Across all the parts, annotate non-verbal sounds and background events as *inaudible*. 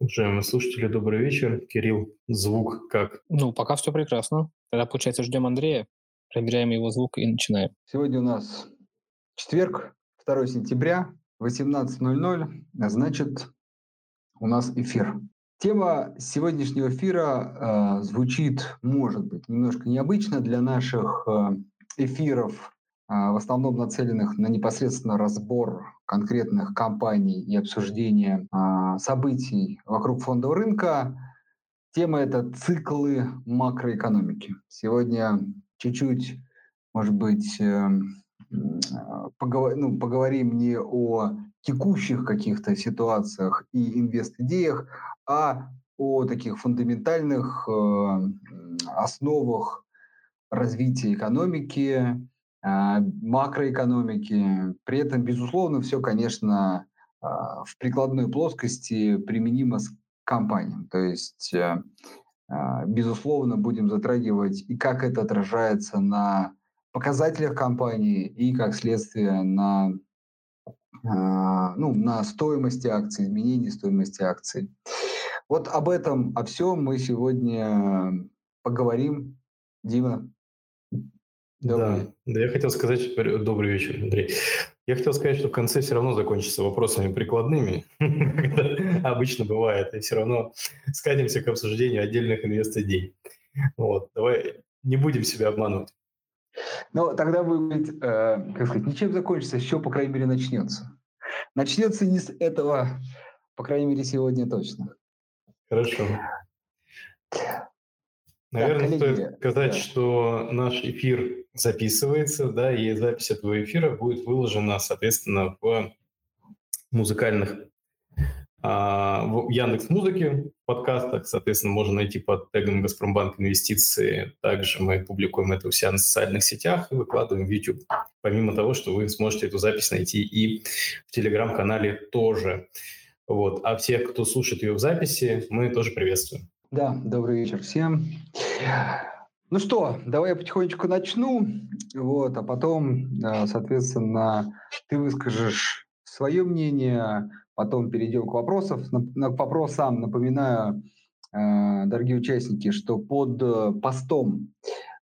Уважаемые слушатели, добрый вечер. Кирилл, звук как? Ну, пока все прекрасно. Тогда, получается, ждем Андрея, проверяем его звук и начинаем. Сегодня у нас четверг, 2 сентября, 18.00, а значит, у нас эфир. Тема сегодняшнего эфира э, звучит, может быть, немножко необычно для наших э, эфиров в основном нацеленных на непосредственно разбор конкретных компаний и обсуждение а, событий вокруг фондового рынка. Тема – это циклы макроэкономики. Сегодня чуть-чуть, может быть, эм, поговор, ну, поговорим не о текущих каких-то ситуациях и инвест-идеях, а о таких фундаментальных э, основах развития экономики, а, макроэкономики. При этом, безусловно, все, конечно, а, в прикладной плоскости применимо с компаниям. То есть, э, а, безусловно, будем затрагивать и как это отражается на показателях компании, и как следствие на, ну, на стоимости акций, изменении стоимости акций. Вот об этом, о всем мы сегодня поговорим. Дима, Добрый. Да, да, я хотел сказать, добрый вечер, Андрей. Я хотел сказать, что в конце все равно закончится вопросами прикладными, *laughs* обычно бывает, и все равно скатимся к обсуждению отдельных инвест-идей. Вот, давай не будем себя обманывать. Ну, тогда будет, э, как сказать, ничем закончится, еще, по крайней мере, начнется. Начнется не с этого, по крайней мере, сегодня точно. Хорошо. Наверное, да, стоит сказать, да. что наш эфир записывается, да, и запись этого эфира будет выложена, соответственно, в музыкальных а, в Яндекс Музыке подкастах, соответственно, можно найти под тегом Газпромбанк Инвестиции. Также мы публикуем это у себя на социальных сетях и выкладываем в YouTube. Помимо того, что вы сможете эту запись найти и в Телеграм-канале тоже. Вот. А всех, кто слушает ее в записи, мы тоже приветствуем. Да, добрый вечер всем. Ну что, давай я потихонечку начну, вот, а потом, соответственно, ты выскажешь свое мнение, потом перейдем к вопросам. К вопросам напоминаю, э, дорогие участники, что под э, постом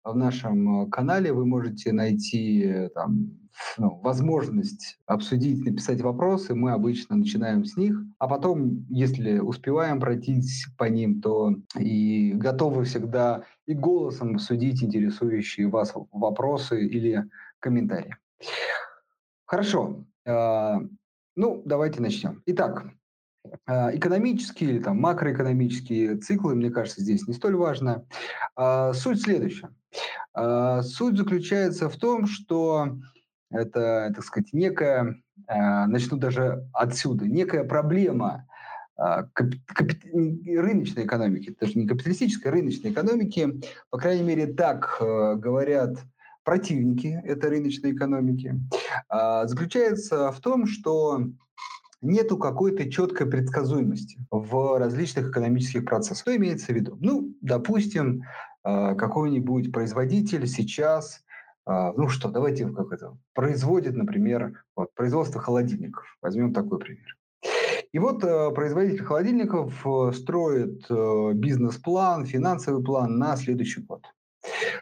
в нашем канале вы можете найти э, там, ну, возможность обсудить, написать вопросы, мы обычно начинаем с них, а потом, если успеваем пройтись по ним, то и готовы всегда и голосом обсудить интересующие вас вопросы или комментарии. Хорошо. А, ну, давайте начнем. Итак, а, экономические или там макроэкономические циклы, мне кажется, здесь не столь важно. А, суть следующая. Суть заключается в том, что это, так сказать, некая, э, начну даже отсюда, некая проблема э, капи- капи- рыночной экономики, даже не капиталистической, а рыночной экономики, по крайней мере, так э, говорят противники этой рыночной экономики, э, заключается в том, что нету какой-то четкой предсказуемости в различных экономических процессах. Что имеется в виду? Ну, допустим, какой-нибудь производитель сейчас а, ну что, давайте как это, производит, например, вот, производство холодильников. Возьмем такой пример. И вот э, производитель холодильников э, строит э, бизнес-план, финансовый план на следующий год.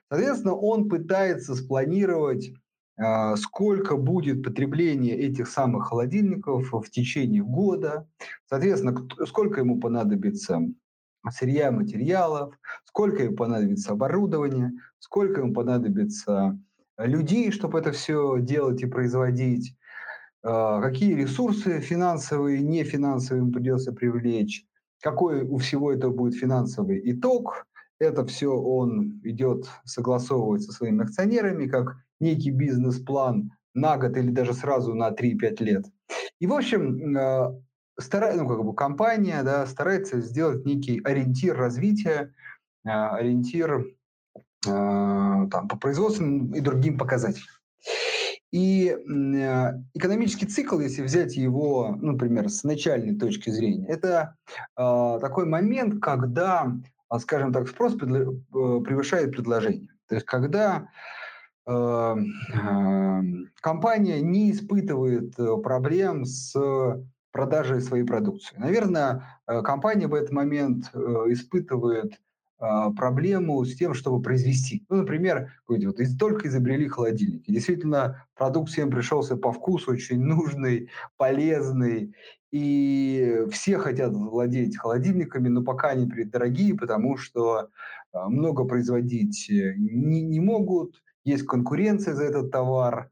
Соответственно, он пытается спланировать, э, сколько будет потребление этих самых холодильников в течение года. Соответственно, сколько ему понадобится сырья, материалов, сколько ему понадобится оборудования, сколько ему понадобится людей, чтобы это все делать и производить, а, какие ресурсы финансовые, не финансовые им придется привлечь, какой у всего этого будет финансовый итог. Это все он идет согласовывать со своими акционерами, как некий бизнес-план на год или даже сразу на 3-5 лет. И, в общем, а, старая, ну, как бы компания да, старается сделать некий ориентир развития, а, ориентир там, по производственным и другим показателям. И э, экономический цикл, если взять его, ну, например, с начальной точки зрения, это э, такой момент, когда, скажем так, спрос э, превышает предложение. То есть когда э, э, компания не испытывает проблем с продажи своей продукции. Наверное, э, компания в этот момент э, испытывает проблему с тем, чтобы произвести. Ну, например, вот, только изобрели холодильники. Действительно, продукт всем пришелся по вкусу, очень нужный, полезный. И все хотят владеть холодильниками, но пока они дорогие, потому что а, много производить э, не, не могут, есть конкуренция за этот товар,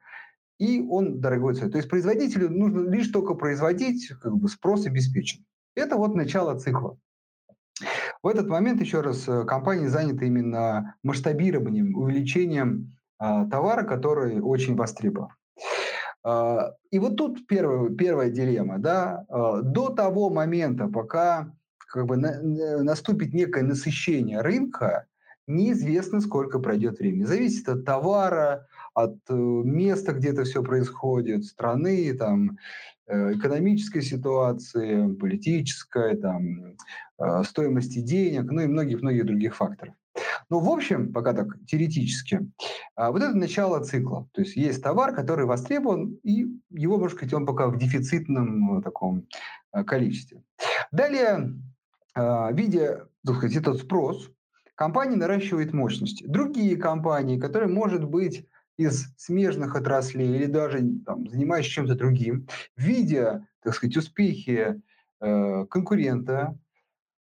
и он дорогой ценой. То есть производителю нужно лишь только производить, как бы спрос обеспечен. Это вот начало цикла. В этот момент, еще раз, э, компании заняты именно масштабированием, увеличением а, товара, который очень востребован. А, и вот тут первая, первая дилемма. Да? А, до того момента, пока как бы на, наступит некое насыщение рынка, неизвестно, сколько пройдет времени. Зависит от товара, от э, места, где это все происходит, страны, там, Э, экономической ситуации, политической, там, э, стоимости денег, ну и многих-многих других факторов. Ну, в общем, пока так теоретически, а, вот это начало цикла. То есть есть товар, который востребован, и его, можно сказать, он пока в дефицитном э, таком количестве. Далее, видя, так сказать, этот спрос, компания наращивает мощности. Другие компании, которые, может быть, из смежных отраслей или даже там, занимаясь чем-то другим, видя, так сказать, успехи э, конкурента,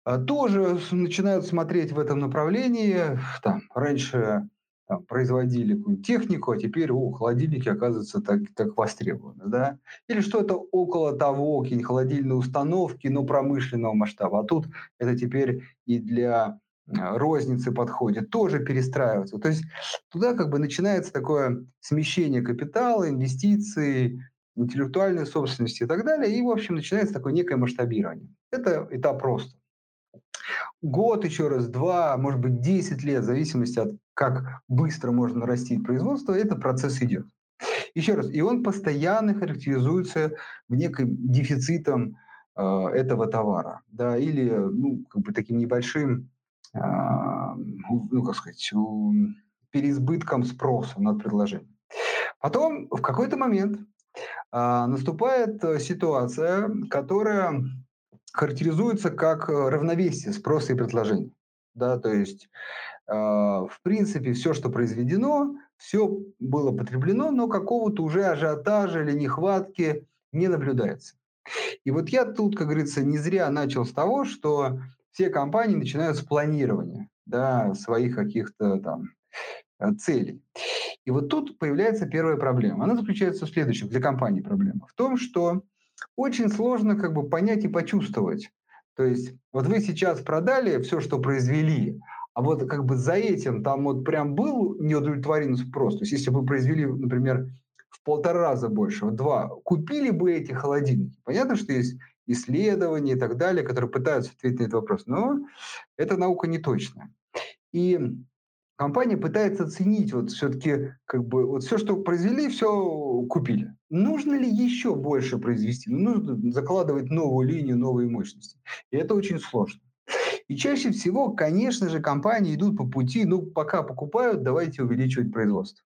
э, тоже начинают смотреть в этом направлении. Там, раньше там, производили технику, а теперь о, холодильники, оказываются, так, так востребованы. Да? Или что-то около того, какие-нибудь холодильные установки, но промышленного масштаба. А тут это теперь и для розницы подходит, тоже перестраиваться. То есть туда как бы начинается такое смещение капитала, инвестиций, интеллектуальной собственности и так далее, и, в общем, начинается такое некое масштабирование. Это этап просто. Год, еще раз, два, может быть, 10 лет, в зависимости от как быстро можно нарастить производство, этот процесс идет. Еще раз, и он постоянно характеризуется в неким дефицитом э, этого товара, да, или ну, как бы таким небольшим ну, как сказать, переизбытком спроса над предложением. Потом в какой-то момент а, наступает э, ситуация, которая характеризуется как равновесие спроса и предложения. Да, то есть, э, в принципе, все, что произведено, все было потреблено, но какого-то уже ажиотажа или нехватки не наблюдается. И вот я тут, как говорится, не зря начал с того, что все компании начинают с планирования да, своих каких-то там э, целей. И вот тут появляется первая проблема. Она заключается в следующем, для компании проблема. В том, что очень сложно как бы понять и почувствовать. То есть вот вы сейчас продали все, что произвели, а вот как бы за этим там вот прям был неудовлетворенный спрос. То есть если бы вы произвели, например, в полтора раза больше, в два, купили бы эти холодильники. Понятно, что есть исследований и так далее, которые пытаются ответить на этот вопрос. Но эта наука не точная. И компания пытается оценить вот все-таки как бы вот все, что произвели, все купили. Нужно ли еще больше произвести? Ну, нужно закладывать новую линию, новые мощности. И это очень сложно. И чаще всего, конечно же, компании идут по пути, ну, пока покупают, давайте увеличивать производство.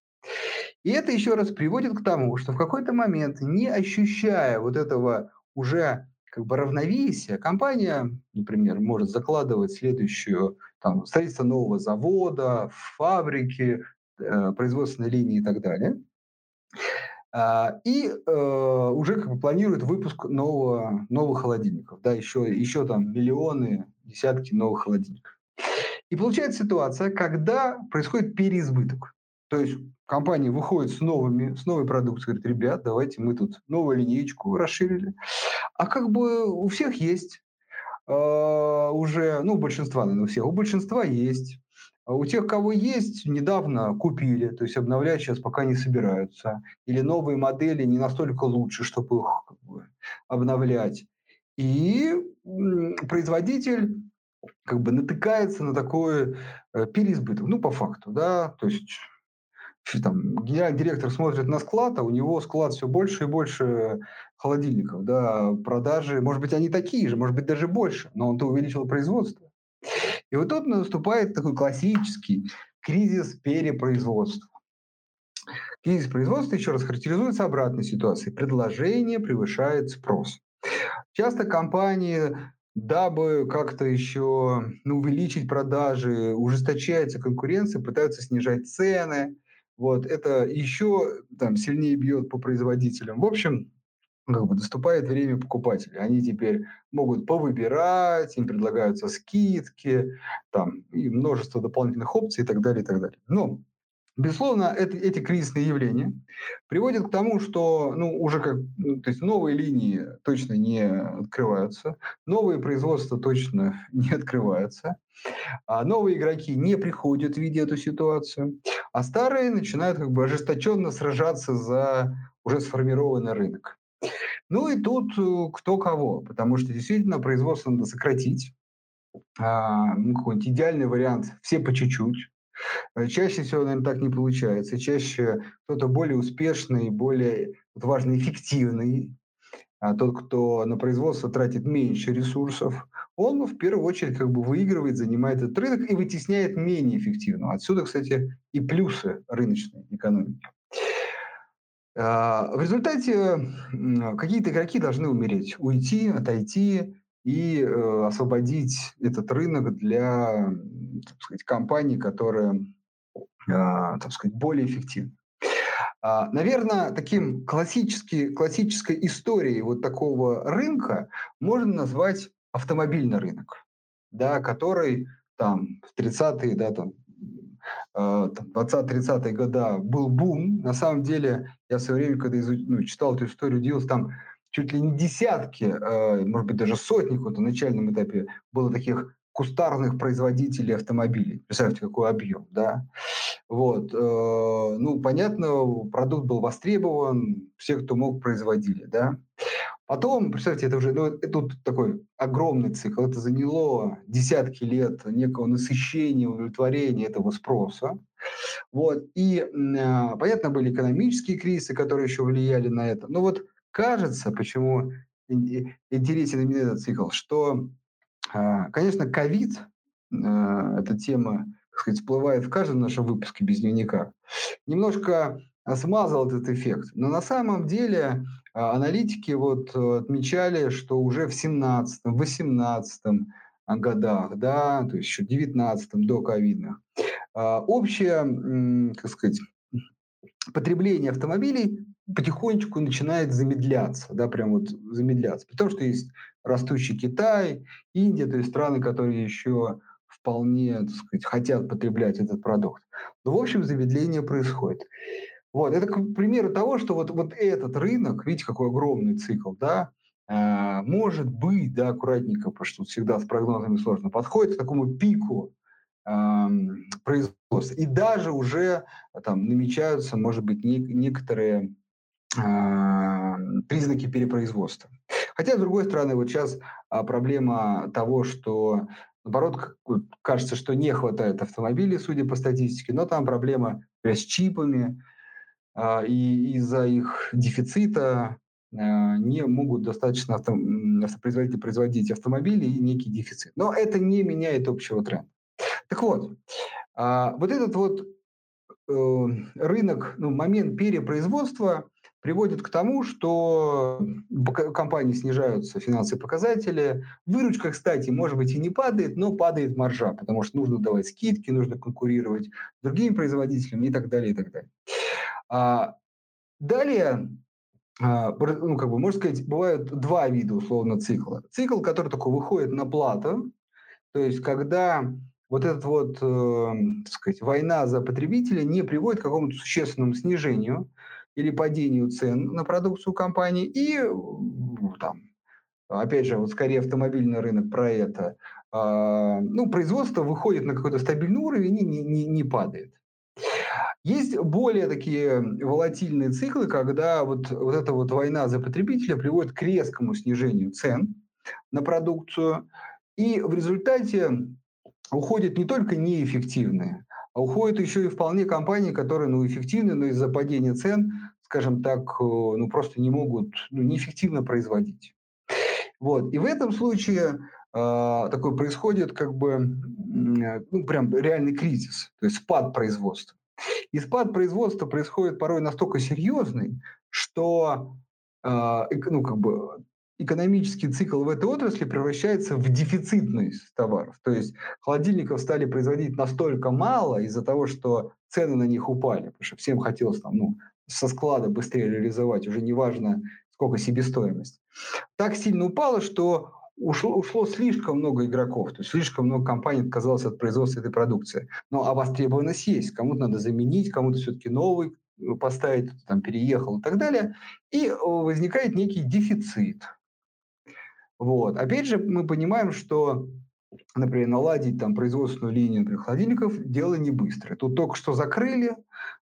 И это еще раз приводит к тому, что в какой-то момент, не ощущая вот этого уже как бы равновесие, компания, например, может закладывать следующую, там, строительство нового завода, фабрики, э, производственной линии и так далее. А, и э, уже как бы планирует выпуск нового, новых холодильников, да, еще, еще там миллионы, десятки новых холодильников. И получается ситуация, когда происходит переизбыток. То есть компания выходит с, новыми, с новой продукцией, говорит, ребят, давайте мы тут новую линейку расширили. А как бы у всех есть э, уже, ну, у большинства, наверное, у всех, у большинства есть. А у тех, кого есть, недавно купили, то есть обновлять сейчас пока не собираются. Или новые модели не настолько лучше, чтобы их как бы, обновлять. И производитель как бы натыкается на такой э, переизбыток, ну, по факту, да, то есть там, директор смотрит на склад, а у него склад все больше и больше холодильников, да, продажи, может быть, они такие же, может быть, даже больше, но он-то увеличил производство. И вот тут наступает такой классический кризис перепроизводства. Кризис производства, еще раз, характеризуется обратной ситуацией. Предложение превышает спрос. Часто компании, дабы как-то еще ну, увеличить продажи, ужесточается конкуренция, пытаются снижать цены. Вот, это еще там, сильнее бьет по производителям. В общем, как бы наступает время покупателей. Они теперь могут повыбирать, им предлагаются скидки, там, и множество дополнительных опций и так далее, и так далее. Но, безусловно, это, эти кризисные явления приводят к тому, что ну, уже как, ну, то есть новые линии точно не открываются, новые производства точно *laughs* не открываются, а новые игроки не приходят, видя эту ситуацию, а старые начинают как бы ожесточенно сражаться за уже сформированный рынок. Ну и тут э, кто кого, потому что действительно производство надо сократить. А, ну, какой-нибудь идеальный вариант – все по чуть-чуть. Э, чаще всего, наверное, так не получается. Чаще кто-то более успешный, более, вот важно, эффективный, а тот, кто на производство тратит меньше ресурсов, он в первую очередь как бы выигрывает, занимает этот рынок и вытесняет менее эффективного. Отсюда, кстати, и плюсы рыночной экономики. А, в результате какие-то игроки должны умереть, уйти, отойти и э, освободить этот рынок для так сказать, компаний, которые а, так сказать, более эффективны. А, Наверное, таким классической, классической историей вот такого рынка можно назвать автомобильный рынок, да, который там в 30-е, да, там, 20-30-е э, года был бум. На самом деле, я в свое время, когда изуч... ну, читал эту историю, удивился, там чуть ли не десятки, э, может быть, даже сотни вот, на начальном этапе было таких кустарных производителей автомобилей. Представьте, какой объем, да? Вот. Э, ну, понятно, продукт был востребован, все, кто мог, производили, да? Потом, представьте, это уже, ну, тут такой огромный цикл, это заняло десятки лет некого насыщения, удовлетворения этого спроса. Вот. И, э, понятно, были экономические кризисы, которые еще влияли на это. Но вот кажется, почему интересен именно этот цикл, что, э, конечно, ковид, э, эта тема, так сказать, всплывает в каждом нашем выпуске без дневника, немножко смазал этот эффект. Но на самом деле а, аналитики вот отмечали, что уже в 17-18 годах, да, то есть еще 19 до ковидных, а, общее, как сказать, потребление автомобилей потихонечку начинает замедляться, да, прям вот замедляться. Потому что есть растущий Китай, Индия, то есть страны, которые еще вполне, так сказать, хотят потреблять этот продукт. Но, в общем, замедление происходит. Вот, это к примеру того, что вот, вот этот рынок, видите, какой огромный цикл, да, э, может быть, да, аккуратненько, потому что всегда с прогнозами сложно, подходит к такому пику э, производства. И даже уже там намечаются, может быть, не, некоторые признаки перепроизводства. Хотя, с другой стороны, вот сейчас а, проблема того, что Наоборот, кажется, что не хватает автомобилей, судя по статистике, но там проблема с чипами, а, и из-за их дефицита а, не могут достаточно авто, автопроизводители производить автомобили и некий дефицит. Но это не меняет общего тренда. Так вот, а, вот этот вот э, рынок, ну, момент перепроизводства приводит к тому, что компании снижаются финансовые показатели. Выручка, кстати, может быть и не падает, но падает маржа, потому что нужно давать скидки, нужно конкурировать с другими производителями и так далее, и так далее. А, далее, а, ну, как бы, можно сказать, бывают два вида условно цикла. Цикл, который такой выходит на плату, то есть когда вот эта вот, э, так сказать, война за потребителя не приводит к какому-то существенному снижению или падению цен на продукцию компании, и там, опять же, вот скорее автомобильный рынок про это, э, ну, производство выходит на какой-то стабильный уровень и не, не, не падает. Есть более такие волатильные циклы, когда вот, вот эта вот война за потребителя приводит к резкому снижению цен на продукцию, и в результате уходят не только неэффективные, а уходят еще и вполне компании, которые ну, эффективны, но из-за падения цен, скажем так, э, ну, просто не могут ну, неэффективно производить. Вот. И в этом случае э, такой происходит как бы ну, прям реальный кризис, то есть спад производства. И спад производства происходит порой настолько серьезный, что э, ну, как бы, экономический цикл в этой отрасли превращается в дефицитность товаров. То есть холодильников стали производить настолько мало из-за того, что цены на них упали, потому что всем хотелось там, ну, со склада быстрее реализовать, уже неважно, сколько себестоимость. Так сильно упало, что ушло, ушло слишком много игроков, то есть слишком много компаний отказалось от производства этой продукции. Но а востребованность есть, кому-то надо заменить, кому-то все-таки новый э, поставить, там переехал и так далее. И э, возникает некий дефицит. Вот. Опять же, мы понимаем, что например, наладить там производственную линию например, холодильников – дело не быстрое. Тут только что закрыли,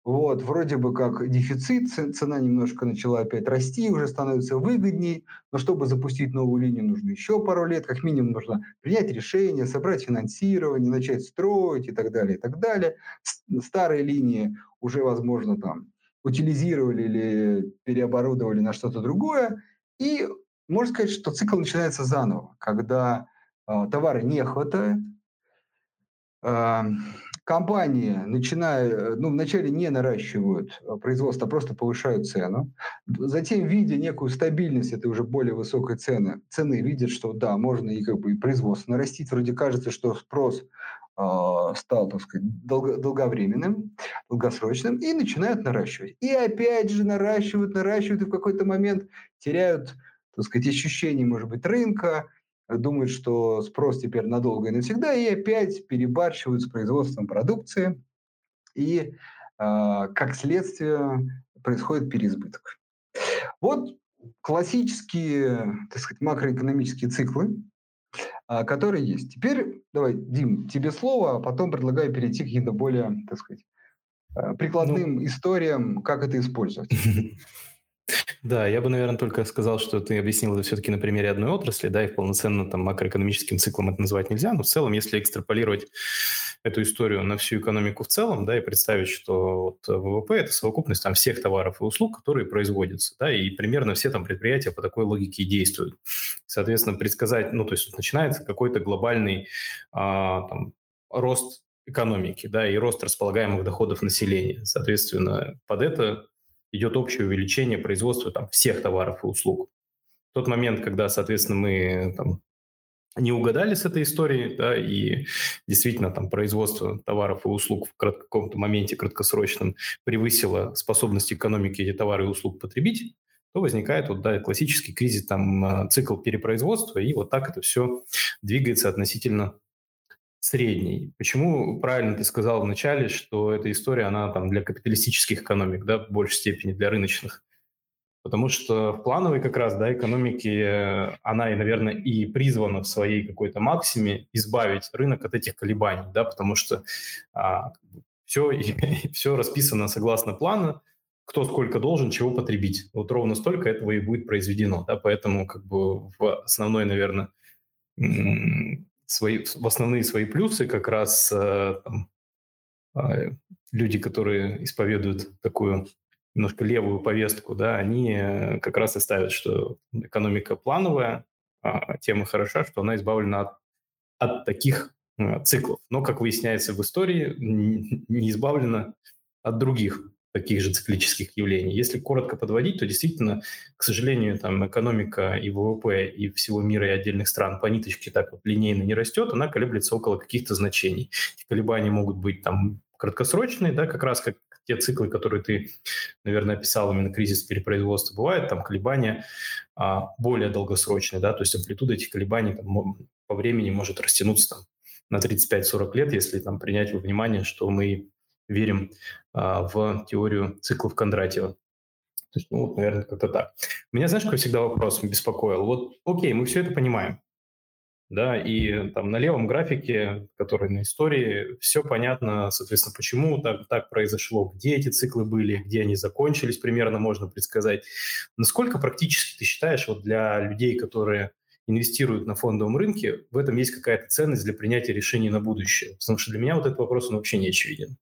вот, вроде бы как дефицит, цена немножко начала опять расти, уже становится выгодней, но чтобы запустить новую линию, нужно еще пару лет, как минимум нужно принять решение, собрать финансирование, начать строить и так далее, и так далее. Старые линии уже, возможно, там утилизировали или переоборудовали на что-то другое, и можно сказать, что цикл начинается заново, когда э, товара не хватает, э, компании, начиная, ну, вначале не наращивают а, производство, а просто повышают цену. Затем, видя некую стабильность этой уже более высокой цены, цены видят, что да, можно и как бы и производство нарастить. Вроде кажется, что спрос стал, так сказать, долго, долговременным, долгосрочным, и начинают наращивать. И опять же наращивают, наращивают, и в какой-то момент теряют, так сказать, ощущение, может быть, рынка, думают, что спрос теперь надолго и навсегда, и опять перебарщивают с производством продукции, и э, как следствие происходит переизбыток. Вот классические, так сказать, макроэкономические циклы, э, которые есть. Теперь, давай, Дим, тебе слово, а потом предлагаю перейти к каким-то более, так сказать, прикладным ну, историям, как это использовать. *laughs* Да, я бы, наверное, только сказал, что ты объяснил это все-таки на примере одной отрасли, да, и полноценно там макроэкономическим циклом это назвать нельзя, но в целом, если экстраполировать эту историю на всю экономику в целом, да, и представить, что вот ВВП – это совокупность там всех товаров и услуг, которые производятся, да, и примерно все там предприятия по такой логике и действуют. Соответственно, предсказать, ну, то есть начинается какой-то глобальный а, там, рост экономики, да, и рост располагаемых доходов населения. Соответственно, под это идет общее увеличение производства там, всех товаров и услуг. В тот момент, когда, соответственно, мы там, не угадали с этой историей, да, и действительно там производство товаров и услуг в каком-то моменте краткосрочном превысило способность экономики эти товары и услуг потребить, то возникает вот, да, классический кризис, там, а, цикл перепроизводства, и вот так это все двигается относительно средний. Почему правильно ты сказал вначале, что эта история, она там для капиталистических экономик, да, в большей степени для рыночных? Потому что в плановой как раз, да, экономике она, и, наверное, и призвана в своей какой-то максиме избавить рынок от этих колебаний, да, потому что а, все, все *laughs* расписано согласно плану, кто сколько должен, чего потребить. Вот ровно столько этого и будет произведено, да, поэтому как бы в основной, наверное, свои, в основные свои плюсы как раз э, там, э, люди, которые исповедуют такую немножко левую повестку, да, они э, как раз и ставят, что экономика плановая, а тема хороша, что она избавлена от, от таких э, циклов. Но, как выясняется в истории, не избавлена от других таких же циклических явлений. Если коротко подводить, то действительно, к сожалению, там экономика и ВВП и всего мира и отдельных стран по ниточке так вот линейно не растет, она колеблется около каких-то значений. Эти колебания могут быть там краткосрочные, да, как раз как те циклы, которые ты, наверное, описал, именно кризис перепроизводства, бывает там колебания а, более долгосрочные, да, то есть амплитуда этих колебаний там, по времени может растянуться там, на 35-40 лет, если там принять во внимание, что мы верим а, в теорию циклов Кондратьева. То есть, ну, вот, наверное, как-то так. Меня, знаешь, какой всегда вопрос беспокоил? Вот, окей, мы все это понимаем, да, и там на левом графике, который на истории, все понятно, соответственно, почему так, так произошло, где эти циклы были, где они закончились, примерно можно предсказать. Насколько практически ты считаешь, вот для людей, которые инвестируют на фондовом рынке, в этом есть какая-то ценность для принятия решений на будущее? Потому что для меня вот этот вопрос, он вообще не очевиден.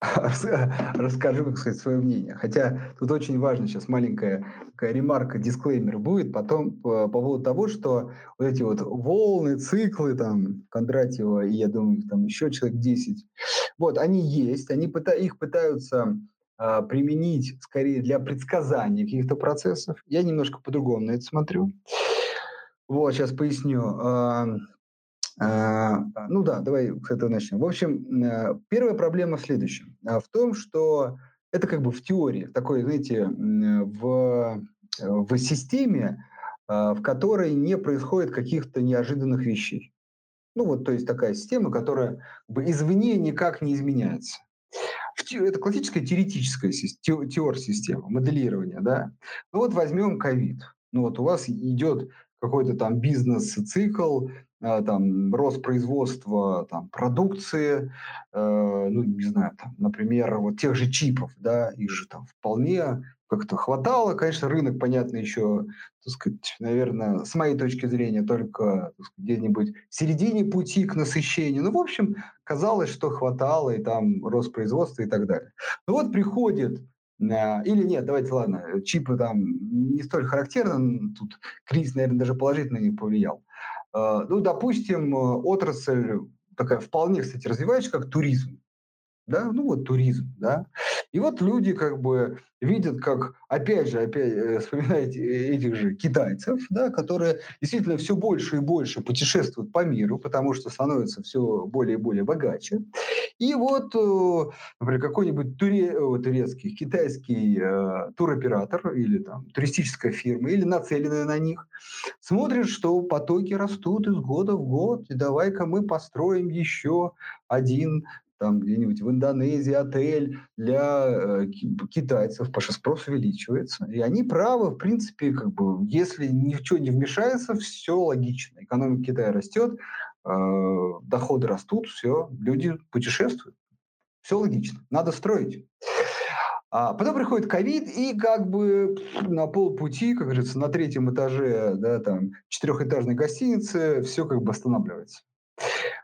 *laughs* расскажу, как сказать, свое мнение. Хотя тут очень важно сейчас маленькая такая ремарка, дисклеймер будет потом по, по поводу того, что вот эти вот волны, циклы там Кондратьева и, я думаю, там еще человек 10, вот, они есть, они пыта, их пытаются э, применить скорее для предсказания каких-то процессов. Я немножко по-другому на это смотрю. Вот, сейчас поясню. Э, ну да, давай с этого начнем. В общем, э, первая проблема в следующем. В том, что это как бы в теории, такой, знаете, в, в системе, в которой не происходит каких-то неожиданных вещей. Ну вот, то есть такая система, которая как бы извне никак не изменяется. Это классическая теоретическая теор-система, моделирование, да. Ну вот возьмем ковид. Ну вот у вас идет какой-то там бизнес-цикл, а, там, рост производства там, продукции, э, ну, не знаю, там, например, вот тех же чипов, да, их же там вполне как-то хватало. Конечно, рынок, понятно, еще, так сказать, наверное, с моей точки зрения, только где-нибудь в середине пути к насыщению. Ну, в общем, казалось, что хватало, и там рост производства и так далее. Ну вот приходит а, или нет, давайте, ладно, чипы там не столь характерны, тут кризис, наверное, даже положительно не повлиял. А, ну, допустим, отрасль такая вполне, кстати, развивающаяся, как туризм да, ну вот туризм, да. И вот люди как бы видят, как, опять же, опять э, вспоминаете э, этих же китайцев, да, которые действительно все больше и больше путешествуют по миру, потому что становятся все более и более богаче. И вот, э, например, какой-нибудь туре, турецкий, китайский э, туроператор или там туристическая фирма, или нацеленная на них, смотрит, что потоки растут из года в год, и давай-ка мы построим еще один там где-нибудь в Индонезии отель для э, китайцев, потому что спрос увеличивается. И они правы, в принципе, как бы, если ничего не вмешается, все логично. Экономика Китая растет, э, доходы растут, все, люди путешествуют. Все логично, надо строить. А потом приходит ковид, и как бы на полпути, как говорится, на третьем этаже да, там, четырехэтажной гостиницы все как бы останавливается.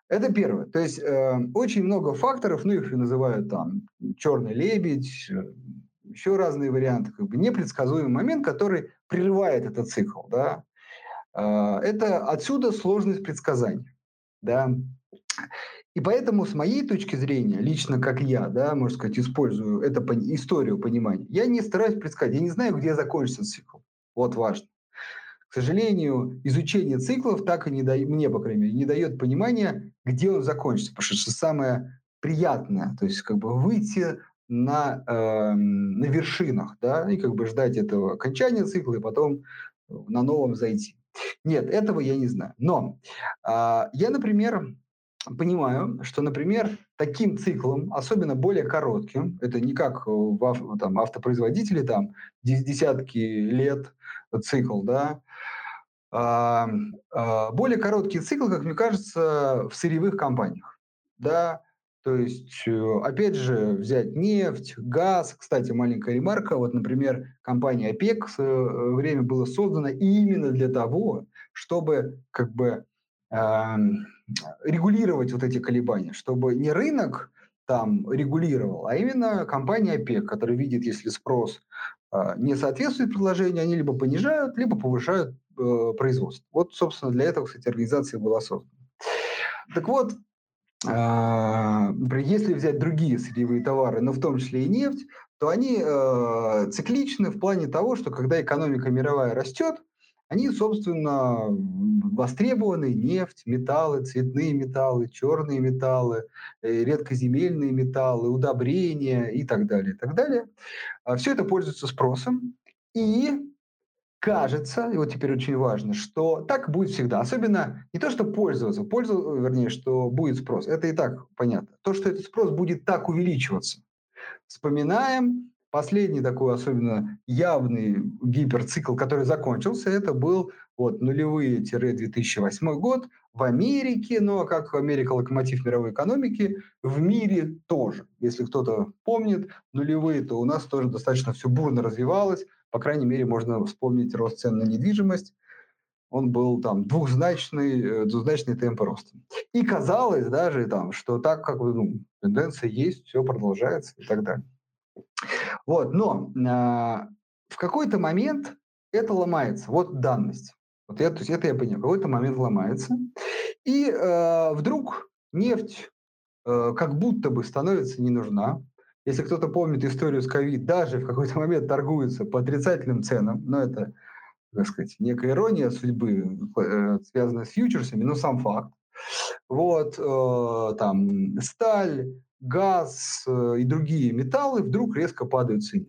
Это первое. То есть э, очень много факторов, ну их называют там черный лебедь, э, еще разные варианты, как бы непредсказуемый момент, который прерывает этот цикл. Да? Э, это отсюда сложность предсказания. Да? И поэтому, с моей точки зрения, лично как я, да, можно сказать, использую эту историю понимания, я не стараюсь предсказать, я не знаю, где закончится цикл. Вот важно. Сожалению, изучение циклов так и не дает, мне, по крайней мере, не дает понимания, где он закончится. Потому что самое приятное, то есть как бы выйти на, э, на вершинах, да, и как бы ждать этого окончания цикла, и потом на новом зайти. Нет, этого я не знаю. Но э, я, например, понимаю, что, например, таким циклом, особенно более коротким, это не как в там, автопроизводители, там, десятки лет цикл, да, более короткий цикл, как мне кажется, в сырьевых компаниях. Да? То есть, э, опять же, взять нефть, газ. Кстати, маленькая ремарка. Вот, например, компания ОПЕК в свое время была создана именно для того, чтобы как бы регулировать вот эти колебания, чтобы не рынок там регулировал, а именно компания ОПЕК, которая видит, если спрос э, не соответствует предложению, они либо понижают, либо повышают производства. Вот, собственно, для этого, кстати, организация была создана. Так вот, э, если взять другие сырьевые товары, но в том числе и нефть, то они э, цикличны в плане того, что когда экономика мировая растет, они, собственно, востребованы нефть, металлы, цветные металлы, черные металлы, э, редкоземельные металлы, удобрения и так далее, и так далее. А Все это пользуется спросом, и кажется, и вот теперь очень важно, что так будет всегда. Особенно не то, что пользоваться, пользу, вернее, что будет спрос. Это и так понятно. То, что этот спрос будет так увеличиваться. Вспоминаем последний такой особенно явный гиперцикл, который закончился, это был вот нулевые-2008 год в Америке, но как Америка локомотив мировой экономики, в мире тоже. Если кто-то помнит нулевые, то у нас тоже достаточно все бурно развивалось. По крайней мере, можно вспомнить рост цен на недвижимость. Он был там двухзначный, э, двузначный темп роста. И казалось даже там, что так как ну, тенденция есть, все продолжается и так далее. Вот, но э, в какой-то момент это ломается. Вот данность. Вот я, то есть это я понял. В какой-то момент ломается. И э, вдруг нефть э, как будто бы становится не нужна. Если кто-то помнит историю с ковид, даже в какой-то момент торгуются по отрицательным ценам, но это, так сказать, некая ирония судьбы, э, связанная с фьючерсами, но сам факт. Вот, э, там, сталь, газ э, и другие металлы вдруг резко падают в цене.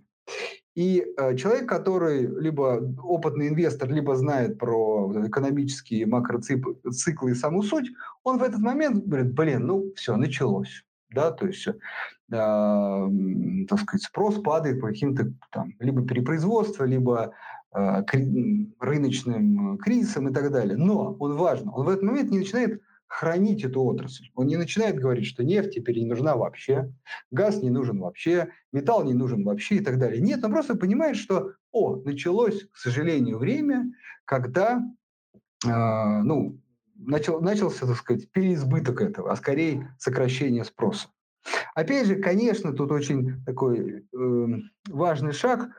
И э, человек, который либо опытный инвестор, либо знает про экономические макроциклы и саму суть, он в этот момент говорит, блин, ну все, началось. Да, то есть, э, так сказать, спрос падает по каким-то там либо перепроизводству, либо э, рыночным кризисам и так далее. Но он важно, он в этот момент не начинает хранить эту отрасль. Он не начинает говорить, что нефть теперь не нужна вообще, газ не нужен вообще, металл не нужен вообще и так далее. Нет, он просто понимает, что, о, началось, к сожалению, время, когда, э, ну, начал, начался, так сказать, переизбыток этого, а скорее сокращение спроса. Опять же, конечно, тут очень такой э, важный шаг.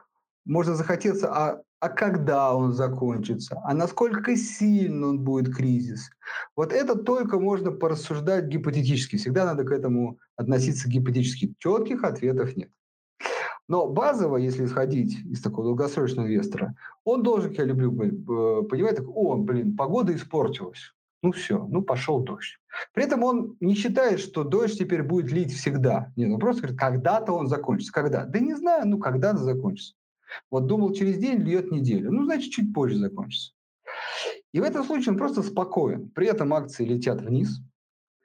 Можно захотеться, а а когда он закончится, а насколько сильно он будет кризис. Вот это только можно порассуждать гипотетически. Всегда надо к этому относиться гипотетически. Четких ответов нет. Но базово, если исходить из такого долгосрочного инвестора, он должен, я люблю э, понимать, так, о, блин, погода испортилась. Ну все, ну пошел дождь. При этом он не считает, что дождь теперь будет лить всегда. Нет, он просто говорит, когда-то он закончится. Когда? Да не знаю, ну когда-то закончится. Вот думал, через день льет неделю. Ну, значит, чуть позже закончится. И в этом случае он просто спокоен. При этом акции летят вниз,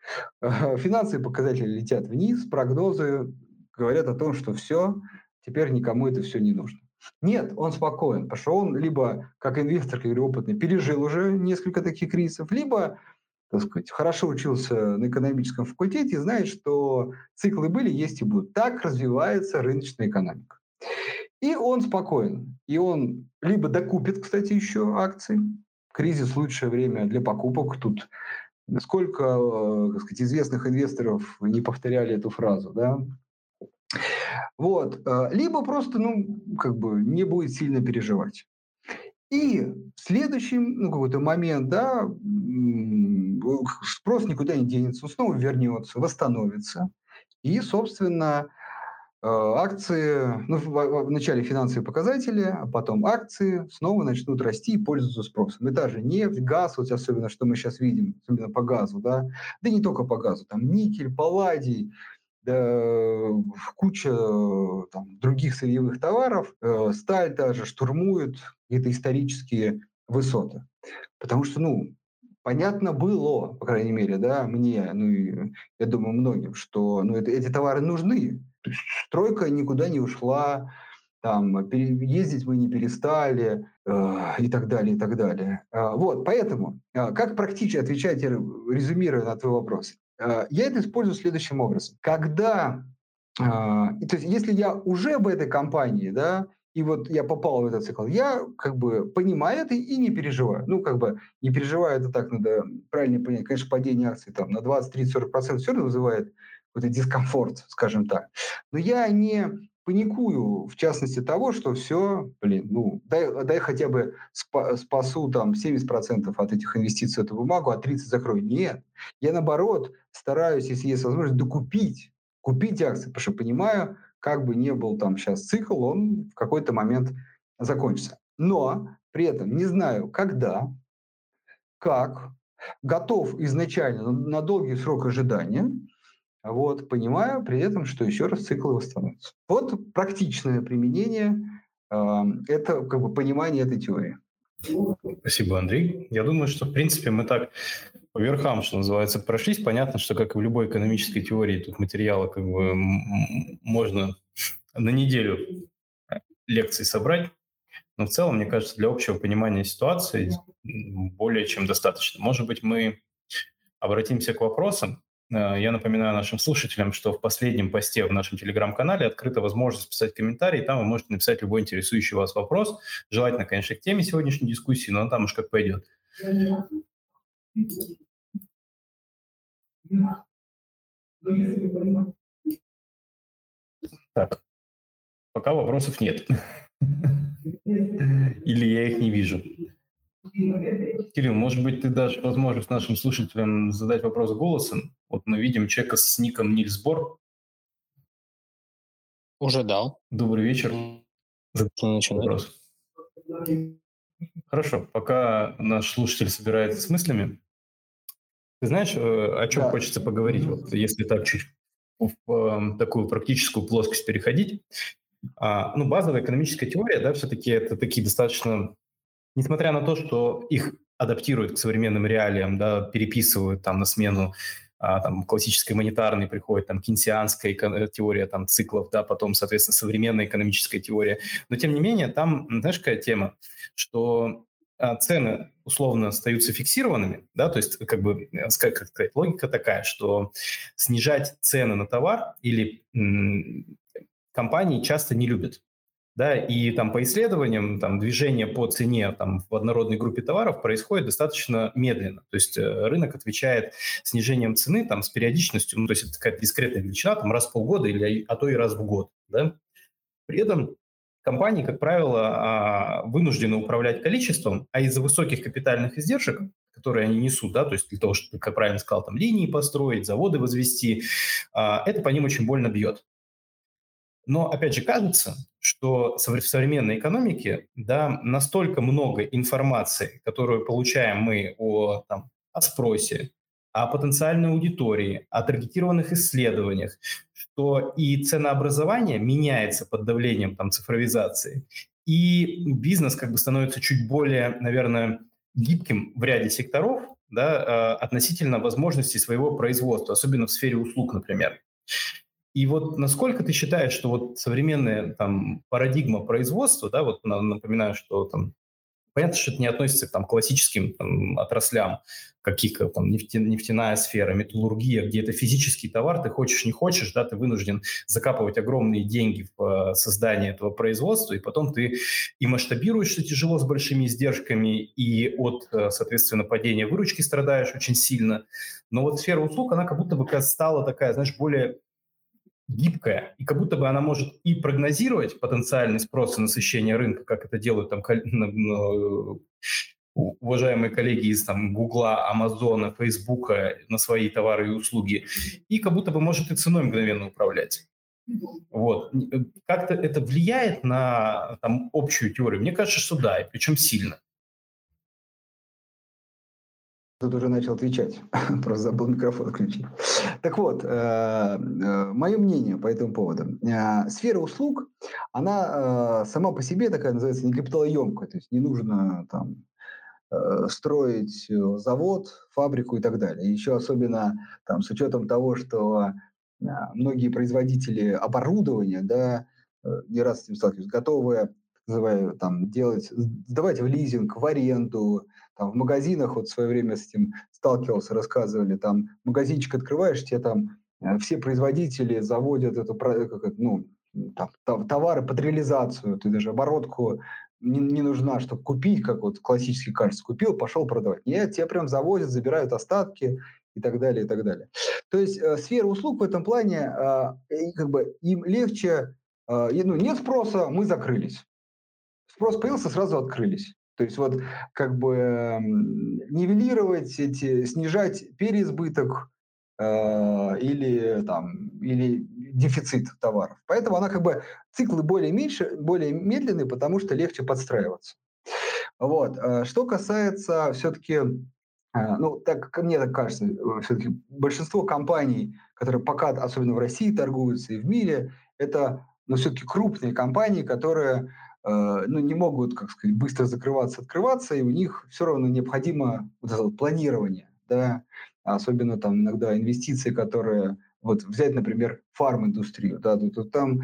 *laughs* финансовые показатели летят вниз, прогнозы говорят о том, что все, теперь никому это все не нужно. Нет, он спокоен, потому что он либо, как инвестор, как говорю, опытный, пережил уже несколько таких кризисов, либо, так сказать, хорошо учился на экономическом факультете и знает, что циклы были, есть и будут. Так развивается рыночная экономика. И он спокоен. И он либо докупит, кстати, еще акции. Кризис – лучшее время для покупок. Тут сколько, э, так сказать, известных инвесторов не повторяли эту фразу, да? Вот. Э, либо просто, ну, как бы не будет сильно переживать. И в следующем, ну, какой-то момент, да, спрос никуда не денется, он снова вернется, восстановится. И, собственно, Э, акции, ну, в, начале финансовые показатели, а потом акции снова начнут расти и пользоваться спросом. И даже нефть, газ, вот особенно, что мы сейчас видим, особенно по газу, да, да не только по газу, там никель, палладий, да, куча там, других сырьевых товаров, э, сталь даже штурмует какие-то исторические высоты. Потому что, ну, понятно было, по крайней мере, да, мне, ну и, я думаю, многим, что ну, это, эти товары нужны, то есть стройка никуда не ушла, там, ездить мы не перестали э, и так далее, и так далее. Э, вот, поэтому, э, как практически отвечать, резюмируя на твой вопрос, э, я это использую следующим образом. Когда, э, то есть если я уже в этой компании, да, и вот я попал в этот цикл, я как бы понимаю это и не переживаю. Ну, как бы не переживаю, это так надо правильно понять. Конечно, падение акций там на 20, 30, 40 процентов все равно вызывает какой-то дискомфорт, скажем так. Но я не паникую, в частности, того, что все, блин, ну, дай, дай хотя бы спасу там 70% от этих инвестиций эту бумагу, а 30% закрою. Нет. Я, наоборот, стараюсь, если есть возможность, докупить, купить акции, потому что понимаю, как бы не был там сейчас цикл, он в какой-то момент закончится. Но при этом не знаю, когда, как, готов изначально на долгий срок ожидания – вот, понимая при этом, что еще раз циклы восстановятся. Вот практичное применение э, это как бы понимание этой теории. Спасибо, Андрей. Я думаю, что, в принципе, мы так по верхам, что называется, прошлись. Понятно, что, как и в любой экономической теории, тут материала как бы можно на неделю лекций собрать. Но в целом, мне кажется, для общего понимания ситуации более чем достаточно. Может быть, мы обратимся к вопросам. Э, я напоминаю нашим слушателям, что в последнем посте в нашем телеграм-канале открыта возможность писать комментарии, там вы можете написать любой интересующий вас вопрос, желательно, конечно, к теме сегодняшней дискуссии, но там уж как пойдет. Так, пока вопросов нет. *laughs* Или я их не вижу. Кирилл, может быть, ты дашь возможность нашим слушателям задать вопрос голосом? Вот мы видим человека с ником Нильсбор. Уже дал. Добрый вечер. Вопрос. Хорошо, пока наш слушатель собирается с мыслями, ты знаешь, э, о чем да. хочется поговорить, вот если так чуть в, в такую практическую плоскость переходить. А, ну, базовая экономическая теория, да, все-таки это такие достаточно, несмотря на то, что их адаптируют к современным реалиям, да, переписывают там на смену а, там, классической монетарной приходит, там, кейнсианская э, теория там, циклов, да, потом, соответственно, современная экономическая теория. Но, тем не менее, там, знаешь, какая тема, что а, цены условно остаются фиксированными, да, то есть как бы э, как сказать, логика такая, что снижать цены на товар или м, компании часто не любят да, и там по исследованиям там движение по цене там в однородной группе товаров происходит достаточно медленно, то есть э, рынок отвечает снижением цены там с периодичностью, ну то есть это какая-то дискретная величина там раз в полгода или а то и раз в год, да. При этом компании, как правило, а, вынуждены управлять количеством, а из-за высоких капитальных издержек, которые они несут, да, то есть для того, чтобы, как правильно сказал, там линии построить, заводы возвести, а, это по ним очень больно бьет. Но, опять же, кажется, что в современной экономике да, настолько много информации, которую получаем мы о, там, о спросе, о потенциальной аудитории, о таргетированных исследованиях, что и ценообразование меняется под давлением там, цифровизации, и бизнес как бы становится чуть более, наверное, гибким в ряде секторов да, э, относительно возможностей своего производства, особенно в сфере услуг, например. И вот насколько ты считаешь, что вот современная там парадигма производства, да, вот напоминаю, что там Понятно, что это не относится к там, классическим там, отраслям, каких-то там нефте, нефтяная сфера, металлургия, где это физический товар, ты хочешь, не хочешь, да, ты вынужден закапывать огромные деньги в э, создание этого производства, и потом ты и масштабируешься тяжело с большими издержками, и от, э, соответственно, падения выручки страдаешь очень сильно. Но вот сфера услуг, она как будто бы стала такая, знаешь, более гибкая, и как будто бы она может и прогнозировать потенциальный спрос и насыщение рынка, как это делают там уважаемые коллеги из там Гугла, Амазона, Фейсбука на свои товары и услуги, и как будто бы может и ценой мгновенно управлять. Вот. Как-то это влияет на там, общую теорию? Мне кажется, что да, и причем сильно. Тут уже начал отвечать, *laughs* просто забыл микрофон включить. Так вот, э, э, мое мнение по этому поводу. Э, сфера услуг, она сама по себе такая называется не капиталоемкая, то есть не нужно там строить завод, фабрику и так далее. Еще особенно там, с учетом того, что многие производители оборудования, да, не раз с этим сталкиваюсь, готовы называю, там, делать, сдавать в лизинг, в аренду, там, в магазинах, вот в свое время с этим сталкивался, рассказывали, там, магазинчик открываешь, тебе там э, все производители заводят эту, как это, ну, там, товары под реализацию, ты даже оборотку не, не нужна, чтобы купить, как вот классический качество, купил, пошел продавать. Нет, тебе прям завозят, забирают остатки и так далее, и так далее. То есть э, сфера услуг в этом плане, э, как бы им легче, э, ну, нет спроса, мы закрылись спрос появился, сразу открылись. То есть вот как бы нивелировать эти, снижать переизбыток э, или там или дефицит товаров. Поэтому она как бы циклы более меньше, более медленные, потому что легче подстраиваться. Вот. Э, что касается все-таки, э, ну так мне так кажется, э, все-таки большинство компаний, которые пока, особенно в России торгуются и в мире, это ну, все-таки крупные компании, которые ну, не могут, как сказать, быстро закрываться, открываться, и у них все равно необходимо вот это вот планирование, да, особенно там иногда инвестиции, которые, вот взять, например, фарм-индустрию, да, то, то там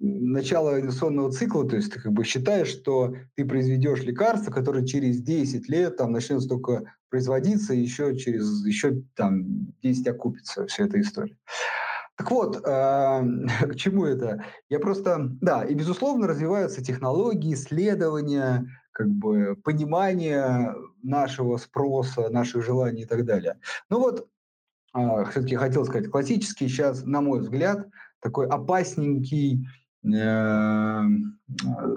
начало инвестиционного цикла, то есть ты как бы считаешь, что ты произведешь лекарство, которое через 10 лет там начнет столько производиться, еще через еще там 10 окупится вся эта история. Так вот, эм, *laughs* к чему это? Я просто, да, и безусловно развиваются технологии, исследования, как бы понимание нашего спроса, наших желаний и так далее. Ну вот, а, все-таки хотел сказать, классический сейчас, на мой взгляд, такой опасненький эм,